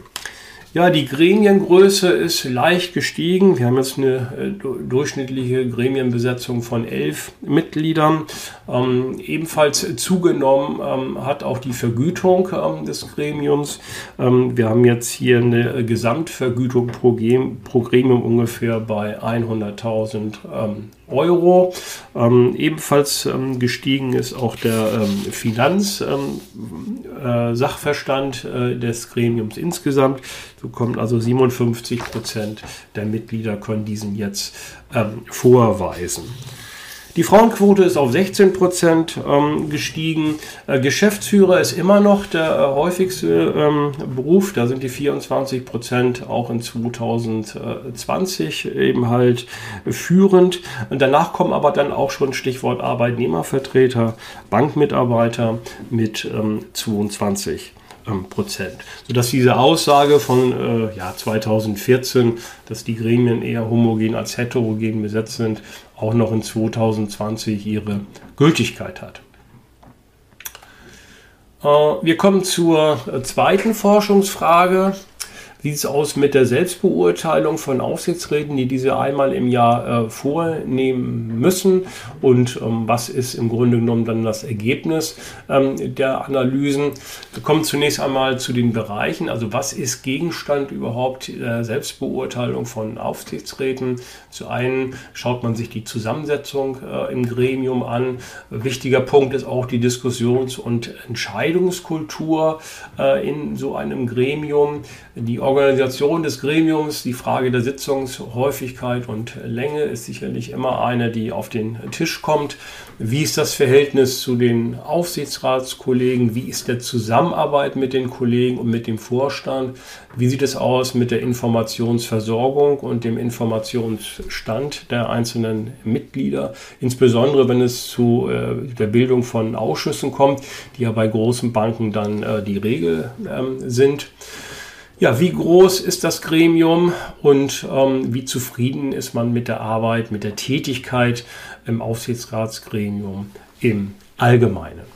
Ja, die Gremiengröße ist leicht gestiegen. Wir haben jetzt eine äh, durchschnittliche Gremienbesetzung von elf Mitgliedern. Ähm, ebenfalls zugenommen ähm, hat auch die Vergütung ähm, des Gremiums. Ähm, wir haben jetzt hier eine Gesamtvergütung pro, pro Gremium ungefähr bei 100.000 ähm, Euro. Ähm, ebenfalls ähm, gestiegen ist auch der ähm, Finanzsachverstand ähm, äh, äh, des Gremiums insgesamt. So kommen also 57 Prozent der Mitglieder können diesen jetzt ähm, vorweisen. Die Frauenquote ist auf 16 Prozent ähm, gestiegen. Äh, Geschäftsführer ist immer noch der äh, häufigste ähm, Beruf. Da sind die 24 Prozent auch in 2020 eben halt führend. Und danach kommen aber dann auch schon Stichwort Arbeitnehmervertreter, Bankmitarbeiter mit ähm, 22 ähm, Prozent. Sodass diese Aussage von äh, ja, 2014, dass die Gremien eher homogen als heterogen besetzt sind, auch noch in 2020 ihre Gültigkeit hat. Äh, wir kommen zur äh, zweiten Forschungsfrage sieht es aus mit der Selbstbeurteilung von Aufsichtsräten, die diese einmal im Jahr äh, vornehmen müssen und ähm, was ist im Grunde genommen dann das Ergebnis ähm, der Analysen. Wir kommen zunächst einmal zu den Bereichen, also was ist Gegenstand überhaupt der Selbstbeurteilung von Aufsichtsräten. Zu einen schaut man sich die Zusammensetzung äh, im Gremium an. Wichtiger Punkt ist auch die Diskussions- und Entscheidungskultur äh, in so einem Gremium. Die des Gremiums, die Frage der Sitzungshäufigkeit und Länge ist sicherlich immer eine, die auf den Tisch kommt. Wie ist das Verhältnis zu den Aufsichtsratskollegen? Wie ist der Zusammenarbeit mit den Kollegen und mit dem Vorstand? Wie sieht es aus mit der Informationsversorgung und dem Informationsstand der einzelnen Mitglieder? Insbesondere wenn es zu äh, der Bildung von Ausschüssen kommt, die ja bei großen Banken dann äh, die Regel ähm, sind. Ja, wie groß ist das Gremium und ähm, wie zufrieden ist man mit der Arbeit, mit der Tätigkeit im Aufsichtsratsgremium im Allgemeinen?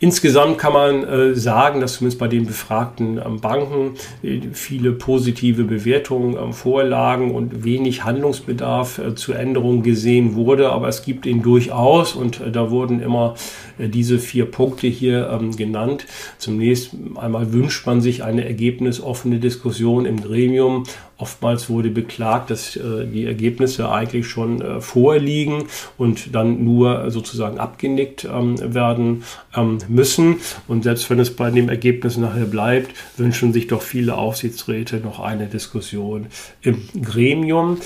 Insgesamt kann man äh, sagen, dass zumindest bei den befragten ähm, Banken äh, viele positive Bewertungen ähm, vorlagen und wenig Handlungsbedarf äh, zur Änderung gesehen wurde. Aber es gibt ihn durchaus und äh, da wurden immer äh, diese vier Punkte hier ähm, genannt. Zunächst einmal wünscht man sich eine ergebnisoffene Diskussion im Gremium Oftmals wurde beklagt, dass äh, die Ergebnisse eigentlich schon äh, vorliegen und dann nur sozusagen abgenickt ähm, werden ähm, müssen. Und selbst wenn es bei dem Ergebnis nachher bleibt, wünschen sich doch viele Aufsichtsräte noch eine Diskussion im Gremium.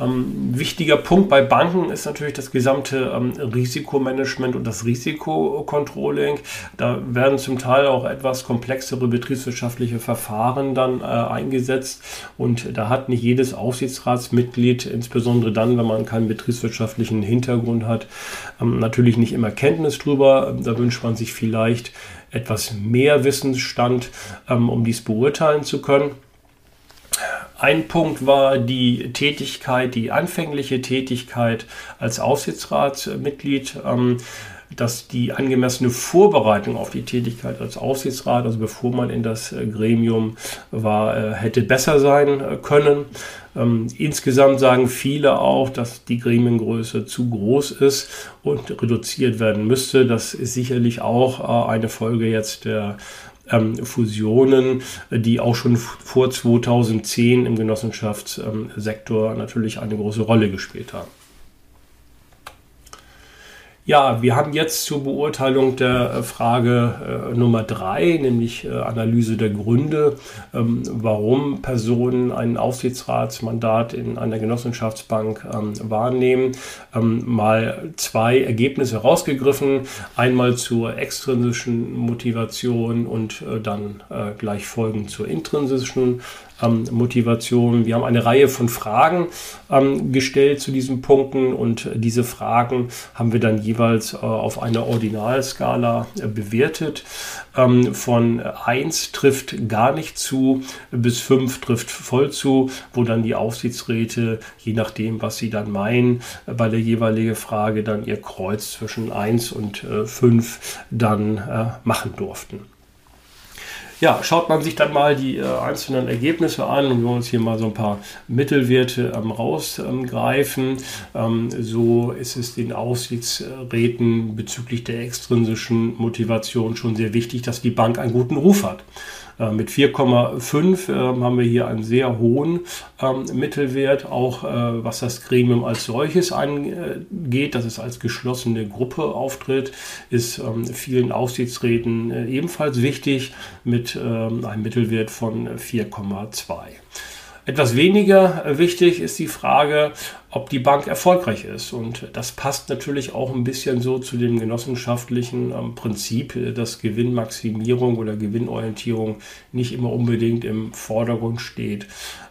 Ähm, wichtiger Punkt bei Banken ist natürlich das gesamte ähm, Risikomanagement und das Risikocontrolling. Da werden zum Teil auch etwas komplexere betriebswirtschaftliche Verfahren dann äh, eingesetzt und da hat nicht jedes Aufsichtsratsmitglied, insbesondere dann, wenn man keinen betriebswirtschaftlichen Hintergrund hat, ähm, natürlich nicht immer Kenntnis drüber. Da wünscht man sich vielleicht etwas mehr Wissensstand, ähm, um dies beurteilen zu können. Ein Punkt war die Tätigkeit, die anfängliche Tätigkeit als Aufsichtsratsmitglied. Ähm, dass die angemessene Vorbereitung auf die Tätigkeit als Aufsichtsrat, also bevor man in das äh, Gremium war, äh, hätte besser sein äh, können. Ähm, insgesamt sagen viele auch, dass die Gremiengröße zu groß ist und reduziert werden müsste. Das ist sicherlich auch eine Folge jetzt der ähm, Fusionen, die auch schon vor 2010 im Genossenschaftssektor natürlich eine große Rolle gespielt haben. Ja, wir haben jetzt zur Beurteilung der äh, Frage äh, Nummer drei, nämlich äh, Analyse der Gründe, ähm, warum Personen ein Aufsichtsratsmandat in einer Genossenschaftsbank ähm, wahrnehmen, ähm, mal zwei Ergebnisse rausgegriffen. Einmal zur extrinsischen Motivation und äh, dann äh, gleich folgend zur intrinsischen ähm, Motivation. Wir haben eine Reihe von Fragen ähm, gestellt zu diesen Punkten und diese Fragen haben wir dann jeweils äh, auf einer Ordinalskala äh, bewertet. Ähm, von 1 trifft gar nicht zu bis 5 trifft voll zu, wo dann die Aufsichtsräte, je nachdem, was sie dann meinen, äh, bei der jeweiligen Frage dann ihr Kreuz zwischen 1 und äh, 5 dann äh, machen durften. Ja, schaut man sich dann mal die äh, einzelnen Ergebnisse an und wir wollen uns hier mal so ein paar Mittelwerte ähm, rausgreifen. Ähm, so ist es den Aufsichtsräten bezüglich der extrinsischen Motivation schon sehr wichtig, dass die Bank einen guten Ruf hat. Äh, mit 4,5 äh, haben wir hier einen sehr hohen ähm, Mittelwert, auch äh, was das Gremium als solches angeht, dass es als geschlossene Gruppe auftritt, ist ähm, vielen Aufsichtsräten ebenfalls wichtig mit ähm, einem Mittelwert von 4,2. Etwas weniger wichtig ist die Frage, ob die Bank erfolgreich ist. Und das passt natürlich auch ein bisschen so zu dem genossenschaftlichen ähm, Prinzip, dass Gewinnmaximierung oder Gewinnorientierung nicht immer unbedingt im Vordergrund steht,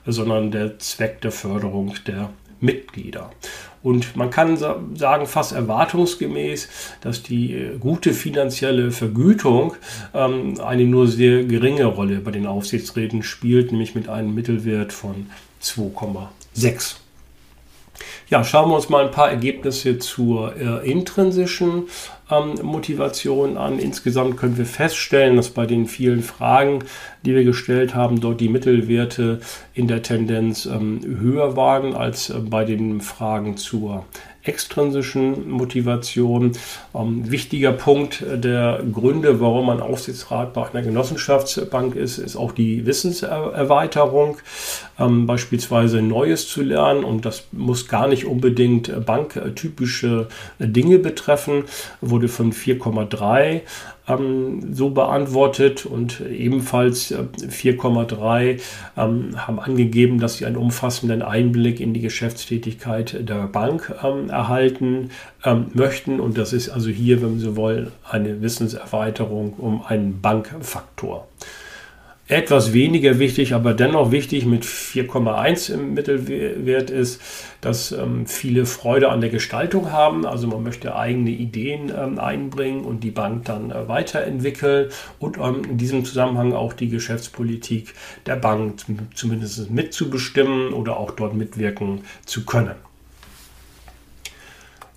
sondern der Zweck der Förderung der Mitglieder. Und man kann sagen, fast erwartungsgemäß, dass die äh, gute finanzielle Vergütung ähm, eine nur sehr geringe Rolle bei den Aufsichtsräten spielt, nämlich mit einem Mittelwert von 2,6. Ja, schauen wir uns mal ein paar Ergebnisse zur äh, intrinsischen ähm, Motivation an. Insgesamt können wir feststellen, dass bei den vielen Fragen, die wir gestellt haben, dort die Mittelwerte in der Tendenz ähm, höher waren als äh, bei den Fragen zur extrinsischen Motivation. Ähm, wichtiger Punkt der Gründe, warum man Aufsichtsrat bei einer Genossenschaftsbank ist, ist auch die Wissenserweiterung, ähm, beispielsweise Neues zu lernen und das muss gar nicht unbedingt banktypische Dinge betreffen, wurde von 4,3 ähm, so beantwortet und ebenfalls äh, 4,3 ähm, haben angegeben, dass sie einen umfassenden Einblick in die Geschäftstätigkeit der Bank ähm, erhalten ähm, möchten. Und das ist also hier, wenn Sie wollen, eine Wissenserweiterung um einen Bankfaktor. Etwas weniger wichtig, aber dennoch wichtig mit 4,1 im Mittelwert ist, dass ähm, viele Freude an der Gestaltung haben. Also man möchte eigene Ideen ähm, einbringen und die Bank dann äh, weiterentwickeln und ähm, in diesem Zusammenhang auch die Geschäftspolitik der Bank zumindest mitzubestimmen oder auch dort mitwirken zu können.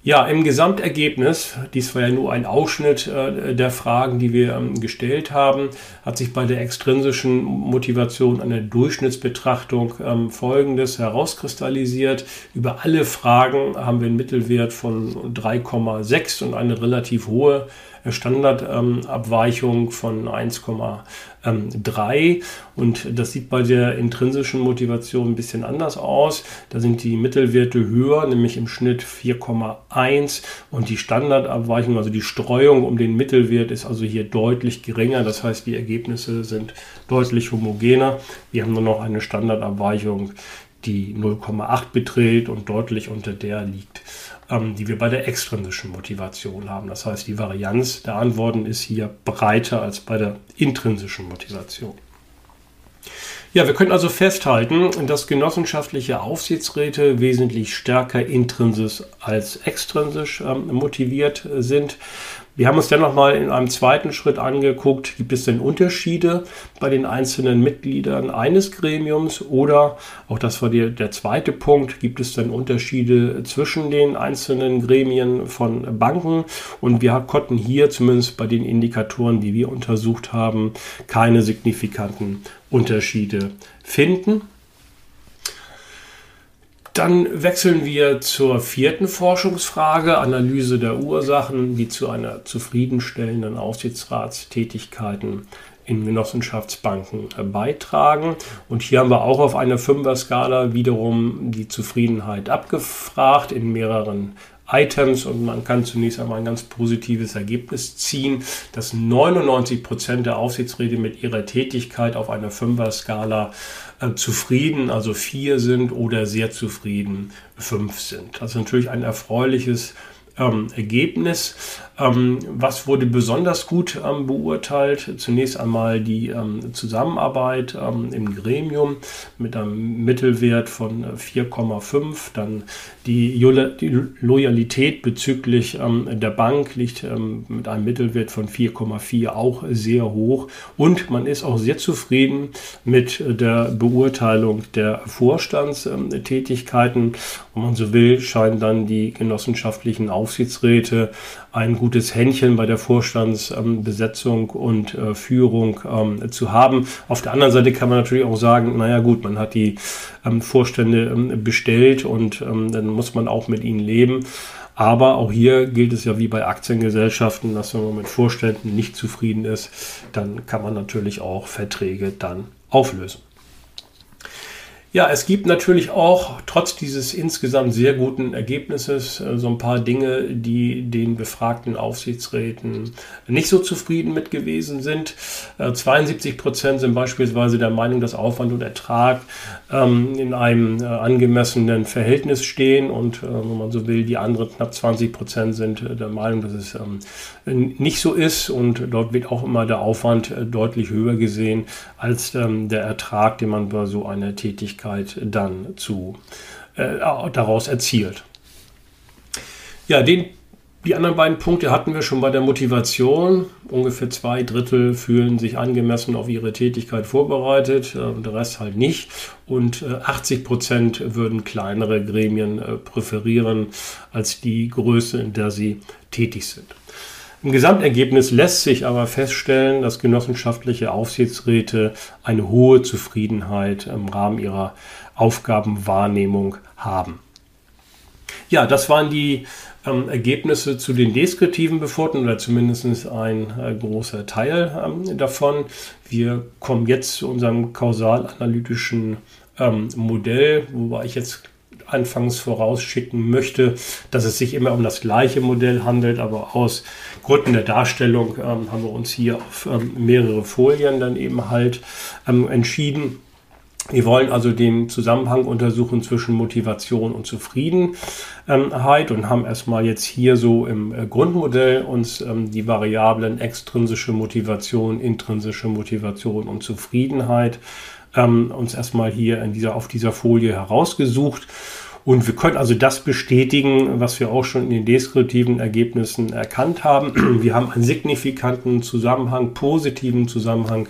Ja, im Gesamtergebnis, dies war ja nur ein Ausschnitt äh, der Fragen, die wir ähm, gestellt haben, hat sich bei der extrinsischen Motivation eine Durchschnittsbetrachtung ähm, Folgendes herauskristallisiert. Über alle Fragen haben wir einen Mittelwert von 3,6 und eine relativ hohe Standardabweichung von 1,3. Und das sieht bei der intrinsischen Motivation ein bisschen anders aus. Da sind die Mittelwerte höher, nämlich im Schnitt 4,1 und die Standardabweichung, also die Streuung um den Mittelwert ist also hier deutlich geringer. Das heißt, die Ergebnisse sind deutlich homogener. Wir haben nur noch eine Standardabweichung, die 0,8 beträgt und deutlich unter der liegt ähm, die wir bei der extrinsischen Motivation haben. Das heißt, die Varianz der Antworten ist hier breiter als bei der intrinsischen Motivation. Ja, wir können also festhalten, dass genossenschaftliche Aufsichtsräte wesentlich stärker intrinsisch als extrinsisch ähm, motiviert sind. Wir haben uns dann nochmal in einem zweiten Schritt angeguckt, gibt es denn Unterschiede bei den einzelnen Mitgliedern eines Gremiums oder, auch das war die, der zweite Punkt, gibt es denn Unterschiede zwischen den einzelnen Gremien von Banken und wir konnten hier zumindest bei den Indikatoren, die wir untersucht haben, keine signifikanten Unterschiede finden. Dann wechseln wir zur vierten Forschungsfrage, Analyse der Ursachen, die zu einer zufriedenstellenden Aufsichtsratstätigkeiten in Genossenschaftsbanken beitragen. Und hier haben wir auch auf einer Fünfer-Skala wiederum die Zufriedenheit abgefragt in mehreren Items und man kann zunächst einmal ein ganz positives Ergebnis ziehen, dass 99 Prozent der Aufsichtsräte mit ihrer Tätigkeit auf einer Fünfer-Skala äh, zufrieden, also vier sind oder sehr zufrieden, fünf sind. Das ist natürlich ein erfreuliches ähm, Ergebnis. Ähm, was wurde besonders gut ähm, beurteilt? Zunächst einmal die ähm, Zusammenarbeit im Gremium mit einem Mittelwert von 4,5. Äh, Dann die, Loyalität bezüglich der Bank liegt mit einem Mittelwert von 4,4 auch sehr hoch. Und man ist auch sehr zufrieden mit der Beurteilung der Vorstandstätigkeiten. Wenn man so will, scheinen dann die genossenschaftlichen Aufsichtsräte ein gutes Händchen bei der Vorstandsbesetzung und äh, Führung ähm, zu haben. Auf der anderen Seite kann man natürlich auch sagen, naja gut, man hat die ähm, Vorstände ähm, bestellt und dann muss man auch mit ihnen leben. Aber auch hier gilt es ja wie bei Aktiengesellschaften, dass wenn man mit Vorständen nicht zufrieden ist, dann kann man natürlich auch Verträge dann auflösen. Ja, es gibt natürlich auch trotz dieses insgesamt sehr guten Ergebnisses äh, so ein paar Dinge, die den befragten Aufsichtsräten nicht so zufrieden mit gewesen sind. 72 äh, Prozent sind beispielsweise der Meinung, dass Aufwand und Ertrag ähm, in einem äh, angemessenen Verhältnis stehen und, wenn man so will, die anderen knapp 20 Prozent sind der Meinung, dass es ähm, nicht so ist und dort wird auch immer der Aufwand deutlich höher gesehen als ähm, der Ertrag, den man bei so einer Tätigkeit Geschwindigkeit dann zu, äh, daraus erzielt. Ja, den, die anderen beiden Punkte hatten wir schon bei der Motivation. Ungefähr zwei Drittel fühlen sich angemessen auf ihre Tätigkeit vorbereitet, äh, der Rest halt nicht. Und äh, 80 Prozent würden kleinere Gremien äh, präferieren als die Größe, in der sie tätig sind. Im Gesamtergebnis lässt sich aber feststellen, dass genossenschaftliche Aufsichtsräte eine hohe Zufriedenheit im Rahmen ihrer Aufgabenwahrnehmung haben. Ja, das waren die ähm, Ergebnisse zu den deskriptiven Befunden oder zumindest ein äh, großer Teil ähm, davon. Wir kommen jetzt zu unserem kausalanalytischen ähm, Modell, wobei ich jetzt anfangs vorausschicken möchte, dass es sich immer um das gleiche Modell handelt, aber aus Gründen der Darstellung ähm, haben wir uns hier auf ähm, mehrere Folien dann eben halt ähm, entschieden. Wir wollen also den Zusammenhang untersuchen zwischen Motivation und Zufriedenheit und haben erstmal jetzt hier so im äh, Grundmodell uns ähm, die Variablen extrinsische Motivation, intrinsische Motivation und Zufriedenheit ähm, uns erstmal hier in dieser, auf dieser Folie herausgesucht. Und wir können also das bestätigen, was wir auch schon in den deskriptiven Ergebnissen erkannt haben. Wir haben einen signifikanten Zusammenhang, positiven Zusammenhang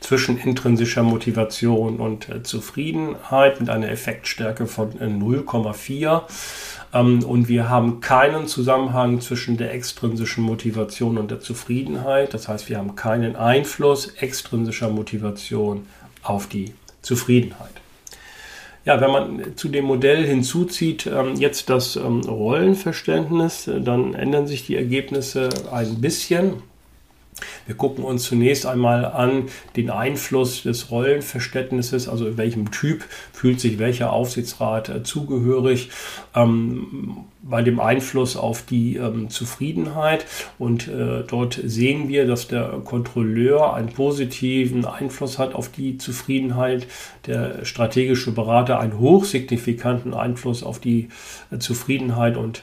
zwischen intrinsischer Motivation und äh, Zufriedenheit mit einer Effektstärke von äh, 0,4. Ähm, und wir haben keinen Zusammenhang zwischen der extrinsischen Motivation und der Zufriedenheit. Das heißt, wir haben keinen Einfluss extrinsischer Motivation auf die Zufriedenheit. Ja, wenn man zu dem Modell hinzuzieht ähm, jetzt das ähm, Rollenverständnis, äh, dann ändern sich die Ergebnisse ein bisschen. Wir gucken uns zunächst einmal an den Einfluss des Rollenverständnisses, also welchem Typ fühlt sich welcher Aufsichtsrat äh, zugehörig, ähm, bei dem Einfluss auf die ähm, Zufriedenheit. Und äh, dort sehen wir, dass der Kontrolleur einen positiven Einfluss hat auf die Zufriedenheit, der strategische Berater einen hochsignifikanten Einfluss auf die äh, Zufriedenheit und äh,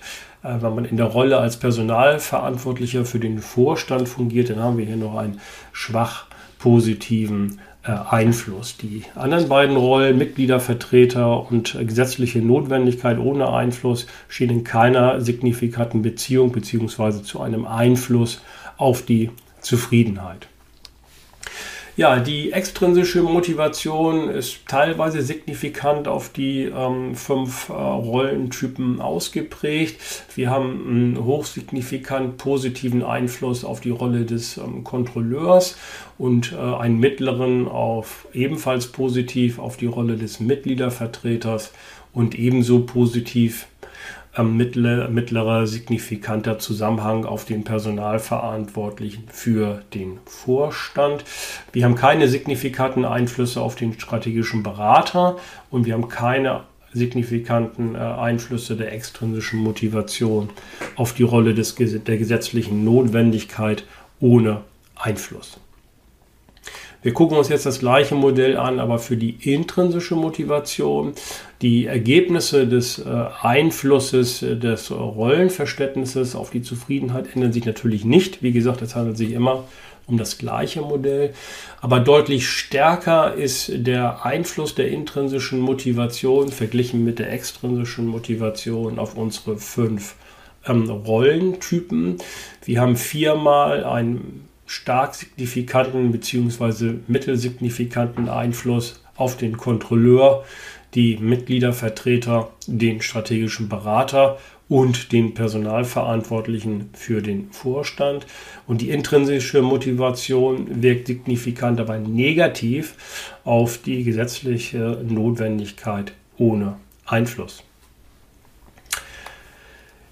wenn man in der Rolle als Personalverantwortlicher für den Vorstand fungiert, dann haben wir hier noch einen schwach positiven äh, Einfluss. Die anderen beiden Rollen, Mitgliedervertreter und gesetzliche Notwendigkeit ohne Einfluss, stehen in keiner signifikanten Beziehung bzw. zu einem Einfluss auf die Zufriedenheit. Ja, die extrinsische Motivation ist teilweise signifikant auf die ähm, fünf äh, Rollentypen ausgeprägt. Wir haben einen hochsignifikant positiven Einfluss auf die Rolle des ähm, Kontrolleurs und äh, einen mittleren auf ebenfalls positiv auf die Rolle des Mitgliedervertreters und ebenso positiv mittler, mittlerer signifikanter Zusammenhang auf den Personalverantwortlichen für den Vorstand. Wir haben keine signifikanten Einflüsse auf den strategischen Berater und wir haben keine signifikanten äh, Einflüsse der extrinsischen Motivation auf die Rolle des, der gesetzlichen Notwendigkeit ohne Einfluss. Wir gucken uns jetzt das gleiche Modell an, aber für die intrinsische Motivation. Die Ergebnisse des äh, Einflusses äh, des Rollenverständnisses auf die Zufriedenheit ändern sich natürlich nicht. Wie gesagt, es handelt sich immer um das gleiche Modell. Aber deutlich stärker ist der Einfluss der intrinsischen Motivation verglichen mit der extrinsischen Motivation auf unsere fünf ähm, Rollentypen. Wir haben viermal ein stark signifikanten bzw. mittelsignifikanten Einfluss auf den Kontrolleur, die Mitgliedervertreter, den strategischen Berater und den Personalverantwortlichen für den Vorstand. Und die intrinsische Motivation wirkt signifikant, aber negativ auf die gesetzliche Notwendigkeit ohne Einfluss.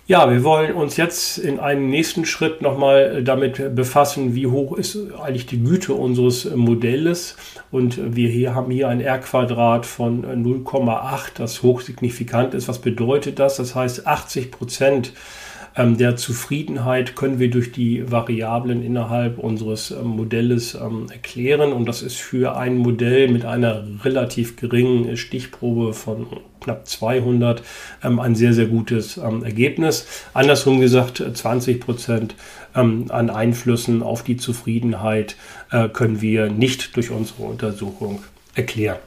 Ja, wir wollen uns jetzt in einem nächsten Schritt nochmal damit befassen, wie hoch ist eigentlich die Güte unseres Modells. Und wir hier haben hier ein R-Quadrat von 0,8, das hochsignifikant ist. Was bedeutet das? Das heißt, 80 Prozent ähm, der Zufriedenheit können wir durch die Variablen innerhalb unseres ähm, Modells ähm, erklären. Und das ist für ein Modell mit einer relativ geringen Stichprobe von knapp 200 ein sehr, sehr gutes Ergebnis. Andersrum gesagt, 20 Prozent an Einflüssen auf die Zufriedenheit äh, können wir nicht durch unsere Untersuchung erklären.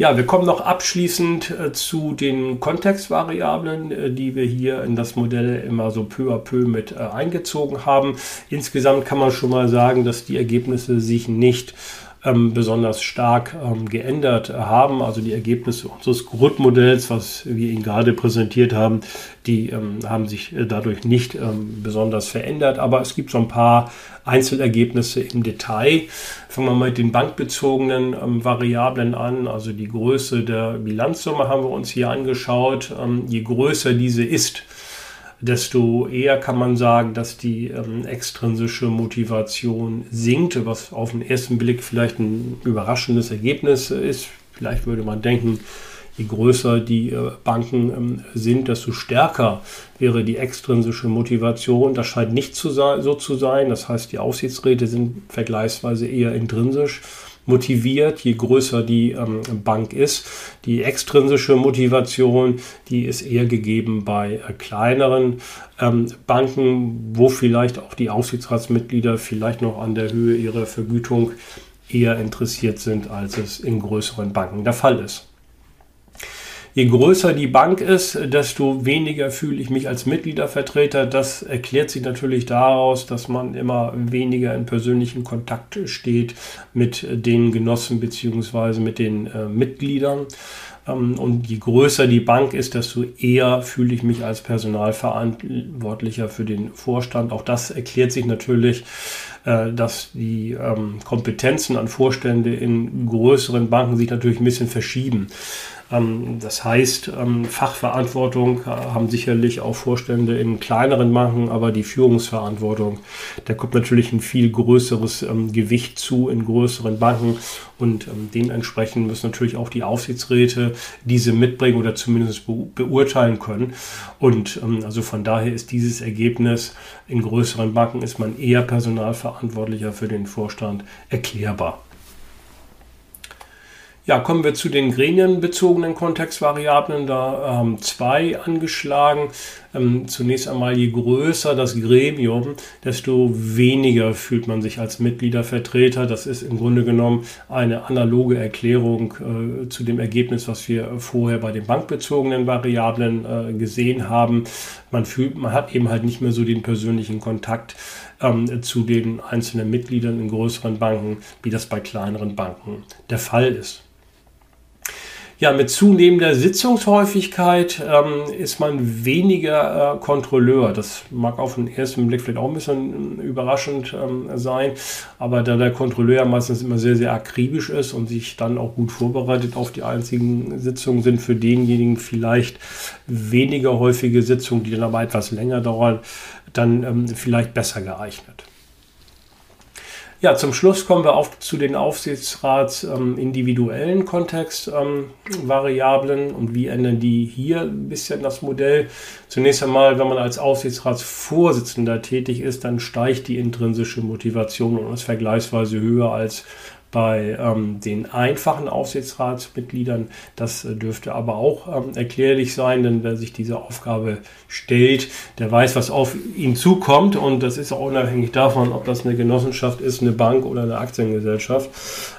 Ja, wir kommen noch abschließend äh, zu den Kontextvariablen, äh, die wir hier in das Modell immer so peu à peu mit äh, eingezogen haben. Insgesamt kann man schon mal sagen, dass die Ergebnisse sich nicht ähm, besonders stark ähm, geändert haben. Also die Ergebnisse unseres Grundmodells, was wir Ihnen gerade präsentiert haben, die ähm, haben sich äh, dadurch nicht ähm, besonders verändert. Aber es gibt so ein paar Einzelergebnisse im Detail. Fangen wir mal mit den bankbezogenen ähm, Variablen an. Also die Größe der Bilanzsumme haben wir uns hier angeschaut. Ähm, je größer diese ist, desto eher kann man sagen, dass die ähm, extrinsische Motivation sinkt, was auf den ersten Blick vielleicht ein überraschendes Ergebnis ist. Vielleicht würde man denken, je größer die äh, Banken ähm, sind, desto stärker wäre die extrinsische Motivation. Das scheint nicht so zu sein. Das heißt, die Aufsichtsräte sind vergleichsweise eher intrinsisch motiviert, je größer die ähm, Bank ist. Die extrinsische Motivation, die ist eher gegeben bei äh, kleineren ähm, Banken, wo vielleicht auch die Aufsichtsratsmitglieder vielleicht noch an der Höhe ihrer Vergütung eher interessiert sind, als es in größeren Banken der Fall ist. Je größer die Bank ist, desto weniger fühle ich mich als Mitgliedervertreter. Das erklärt sich natürlich daraus, dass man immer weniger in persönlichen Kontakt steht mit den Genossen bzw. mit den äh, Mitgliedern. Ähm, und je größer die Bank ist, desto eher fühle ich mich als Personalverantwortlicher für den Vorstand. Auch das erklärt sich natürlich, äh, dass die ähm, Kompetenzen an Vorstände in größeren Banken sich natürlich ein bisschen verschieben. Ähm, das heißt, ähm, Fachverantwortung äh, haben sicherlich auch Vorstände in kleineren Banken, aber die Führungsverantwortung, da kommt natürlich ein viel größeres ähm, Gewicht zu in größeren Banken und dementsprechend müssen natürlich auch die Aufsichtsräte diese mitbringen oder zumindest beurteilen können. Und also von daher ist dieses Ergebnis in größeren Banken ist man eher personalverantwortlicher für den Vorstand erklärbar. Ja, kommen wir zu den gremienbezogenen Kontextvariablen. Da haben ähm, zwei angeschlagen. Ähm, zunächst einmal, je größer das Gremium, desto weniger fühlt man sich als Mitgliedervertreter. Das ist im Grunde genommen eine analoge Erklärung äh, zu dem Ergebnis, was wir vorher bei den bankbezogenen Variablen äh, gesehen haben. Man fühlt, man hat eben halt nicht mehr so den persönlichen Kontakt ähm, zu den einzelnen Mitgliedern in größeren Banken, wie das bei kleineren Banken der Fall ist. Ja, mit zunehmender Sitzungshäufigkeit ähm, ist man weniger äh, Kontrolleur. Das mag auf den ersten Blick vielleicht auch ein bisschen äh, überraschend ähm, sein, aber da der Kontrolleur meistens immer sehr, sehr akribisch ist und sich dann auch gut vorbereitet auf die einzigen Sitzungen, sind für denjenigen vielleicht weniger häufige Sitzungen, die dann aber etwas länger dauern, dann ähm, vielleicht besser geeignet. Ja, zum Schluss kommen wir auf zu den Aufsichtsrats ähm, individuellen Kontextvariablen ähm, und wie ändern die hier ein bisschen das Modell. Zunächst einmal, wenn man als Aufsichtsratsvorsitzender tätig ist, dann steigt die intrinsische Motivation und ist vergleichsweise höher als bei ähm, den einfachen Aufsichtsratsmitgliedern. Das äh, dürfte aber auch ähm, erklärlich sein, denn wer sich diese Aufgabe stellt, der weiß, was auf ihn zukommt und das ist auch unabhängig davon, ob das eine Genossenschaft ist, eine Bank oder eine Aktiengesellschaft.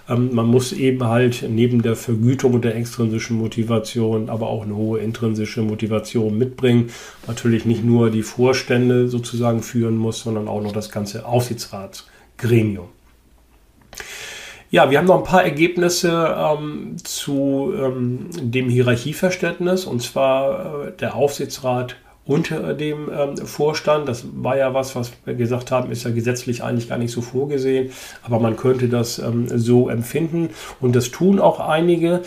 Ähm, man muss eben halt neben der Vergütung und der extrinsischen Motivation aber auch eine hohe intrinsische Motivation mitbringen. Natürlich nicht nur die Vorstände sozusagen führen muss, sondern auch noch das ganze Aufsichtsratsgremium. Ja, wir haben noch ein paar Ergebnisse ähm, zu ähm, dem Hierarchieverständnis. Und zwar äh, der Aufsichtsrat unter dem ähm, Vorstand. Das war ja was, was wir gesagt haben, ist ja gesetzlich eigentlich gar nicht so vorgesehen, aber man könnte das ähm, so empfinden und das tun auch einige.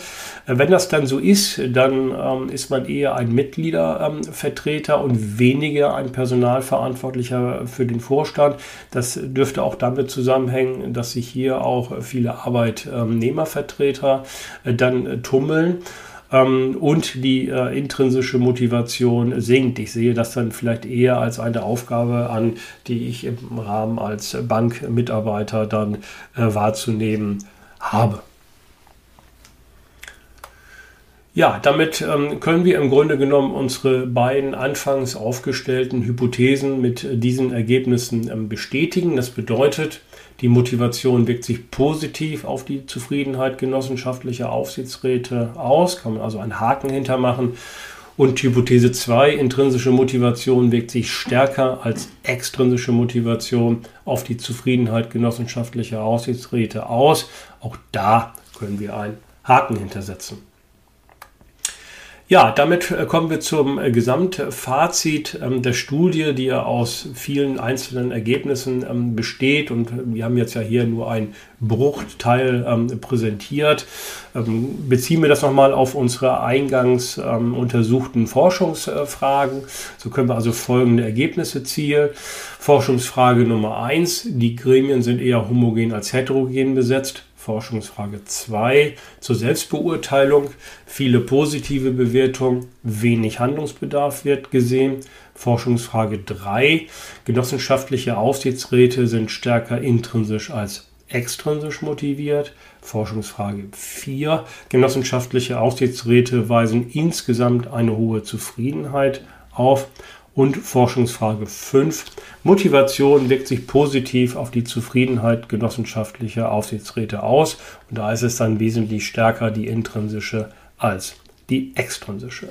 Äh, wenn das dann so ist, dann ähm, ist man eher ein Mitgliedervertreter und weniger ein Personalverantwortlicher für den Vorstand. Das dürfte auch damit zusammenhängen, dass sich hier auch viele Arbeitnehmervertreter äh, dann tummeln ähm, und die äh, intrinsische Motivation sinkt. Ich sehe das dann vielleicht eher als eine Aufgabe an, die ich im Rahmen als Bankmitarbeiter dann äh, wahrzunehmen habe. Ja, damit ähm, können wir im Grunde genommen unsere beiden anfangs aufgestellten Hypothesen mit diesen Ergebnissen ähm, bestätigen. Das bedeutet, die Motivation wirkt sich positiv auf die Zufriedenheit genossenschaftlicher Aufsichtsräte aus, kann man also einen Haken hintermachen. Und Hypothese 2, intrinsische Motivation wirkt sich stärker als extrinsische Motivation auf die Zufriedenheit genossenschaftlicher Aufsichtsräte aus. Auch da können wir einen Haken hintersetzen. Ja, damit äh, kommen wir zum äh, Gesamtfazit ähm, der Studie, die ja aus vielen einzelnen Ergebnissen ähm, besteht. Und wir haben jetzt ja hier nur einen Bruchteil ähm, präsentiert. beziehen wir das nochmal auf unsere eingangs untersuchten Forschungsfragen. So können wir also folgende Ergebnisse zielen. Forschungsfrage Nummer eins: Die Gremien sind eher homogen als heterogen besetzt. Forschungsfrage 2 zur Selbstbeurteilung. Viele positive Bewertungen, wenig Handlungsbedarf wird gesehen. Forschungsfrage 3. Genossenschaftliche Aufsichtsräte sind stärker intrinsisch als extrinsisch motiviert. Forschungsfrage 4. Genossenschaftliche Aufsichtsräte weisen insgesamt eine hohe Zufriedenheit auf. Und Forschungsfrage 5. Motivation wirkt sich positiv auf die Zufriedenheit genossenschaftlicher Aufsichtsräte aus. Und da ist es dann wesentlich stärker die intrinsische als die extrinsische.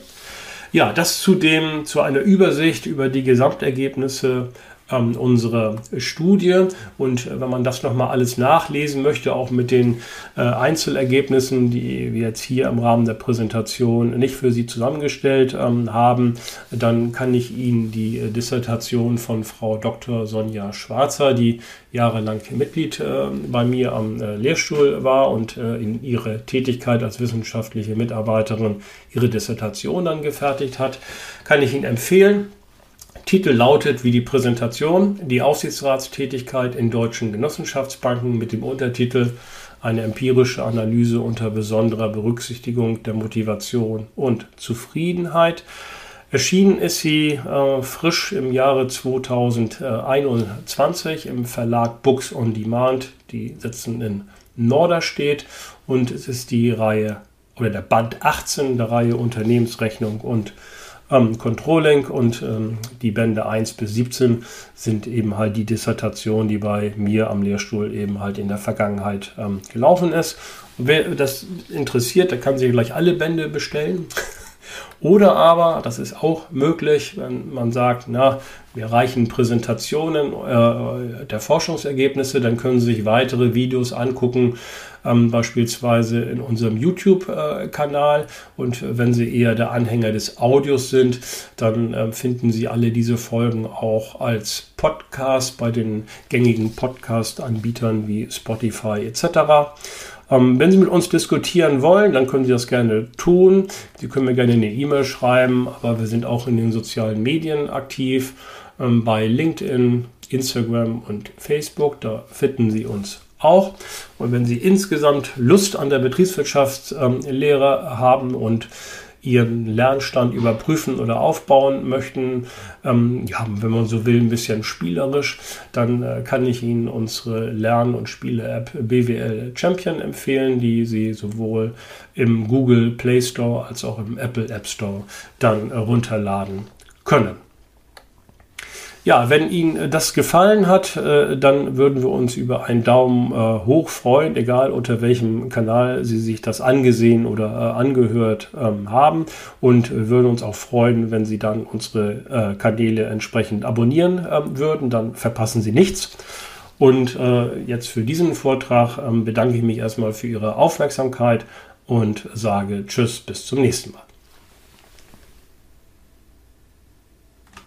Ja, das zudem zu einer Übersicht über die Gesamtergebnisse ähm, unsere Studie. Und äh, wenn man das nochmal alles nachlesen möchte, auch mit den äh, Einzelergebnissen, die wir jetzt hier im Rahmen der Präsentation nicht für Sie zusammengestellt ähm, haben, dann kann ich Ihnen die äh, Dissertation von Frau Dr. Sonja Schwarzer, die jahrelang Mitglied äh, bei mir am äh, Lehrstuhl war und in ihre Tätigkeit als wissenschaftliche Mitarbeiterin ihre Dissertation dann gefertigt hat, kann ich Ihnen empfehlen. Titel lautet wie die Präsentation die Aufsichtsratstätigkeit in deutschen Genossenschaftsbanken mit dem Untertitel eine empirische Analyse unter besonderer Berücksichtigung der Motivation und Zufriedenheit. Erschienen ist sie äh, frisch im Jahre 2021 im Verlag Books on Demand. Die sitzen in Norderstedt und es ist die Reihe oder der Band 18 der Reihe Unternehmensrechnung und ähm, Controlling und ähm, die Bände 1 bis 17 sind eben halt die Dissertation, die bei mir am Lehrstuhl eben halt in der Vergangenheit ähm, gelaufen ist. Und wer das interessiert, der kann sich gleich alle Bände bestellen. Oder aber, das ist auch möglich, wenn man sagt, na, wir reichen Präsentationen äh, der Forschungsergebnisse, dann können Sie sich weitere Videos angucken, ähm, beispielsweise in unserem YouTube-Kanal. Und wenn Sie eher der Anhänger des Audios sind, dann äh, finden Sie alle diese Folgen auch als Podcast bei den gängigen Podcast-Anbietern wie Spotify etc. Ähm, wenn Sie mit uns diskutieren wollen, dann können Sie das gerne tun. Sie können mir gerne eine E-Mail schreiben, aber wir sind auch in den sozialen Medien aktiv, ähm, bei LinkedIn, Instagram und Facebook. Da finden Sie uns auch. Und wenn Sie insgesamt Lust an der Betriebswirtschaftslehre haben und ihren Lernstand überprüfen oder aufbauen möchten, ähm, ja, wenn man so will, ein bisschen spielerisch, dann äh, kann ich Ihnen unsere Lern- und Spiele-App BWL Champion empfehlen, die Sie sowohl im Google Play Store als auch im Apple App Store dann äh, runterladen können. Ja, wenn Ihnen äh, das gefallen hat, äh, dann würden wir uns über einen Daumen äh, hoch freuen, egal unter welchem Kanal Sie sich das angesehen oder angehört ähm, haben. Und würden uns auch freuen, wenn Sie dann unsere Kanäle entsprechend abonnieren ähm, würden. Dann verpassen Sie nichts. Und jetzt für diesen Vortrag ähm, bedanke ich mich erstmal für Ihre Aufmerksamkeit und sage Tschüss, bis zum nächsten Mal.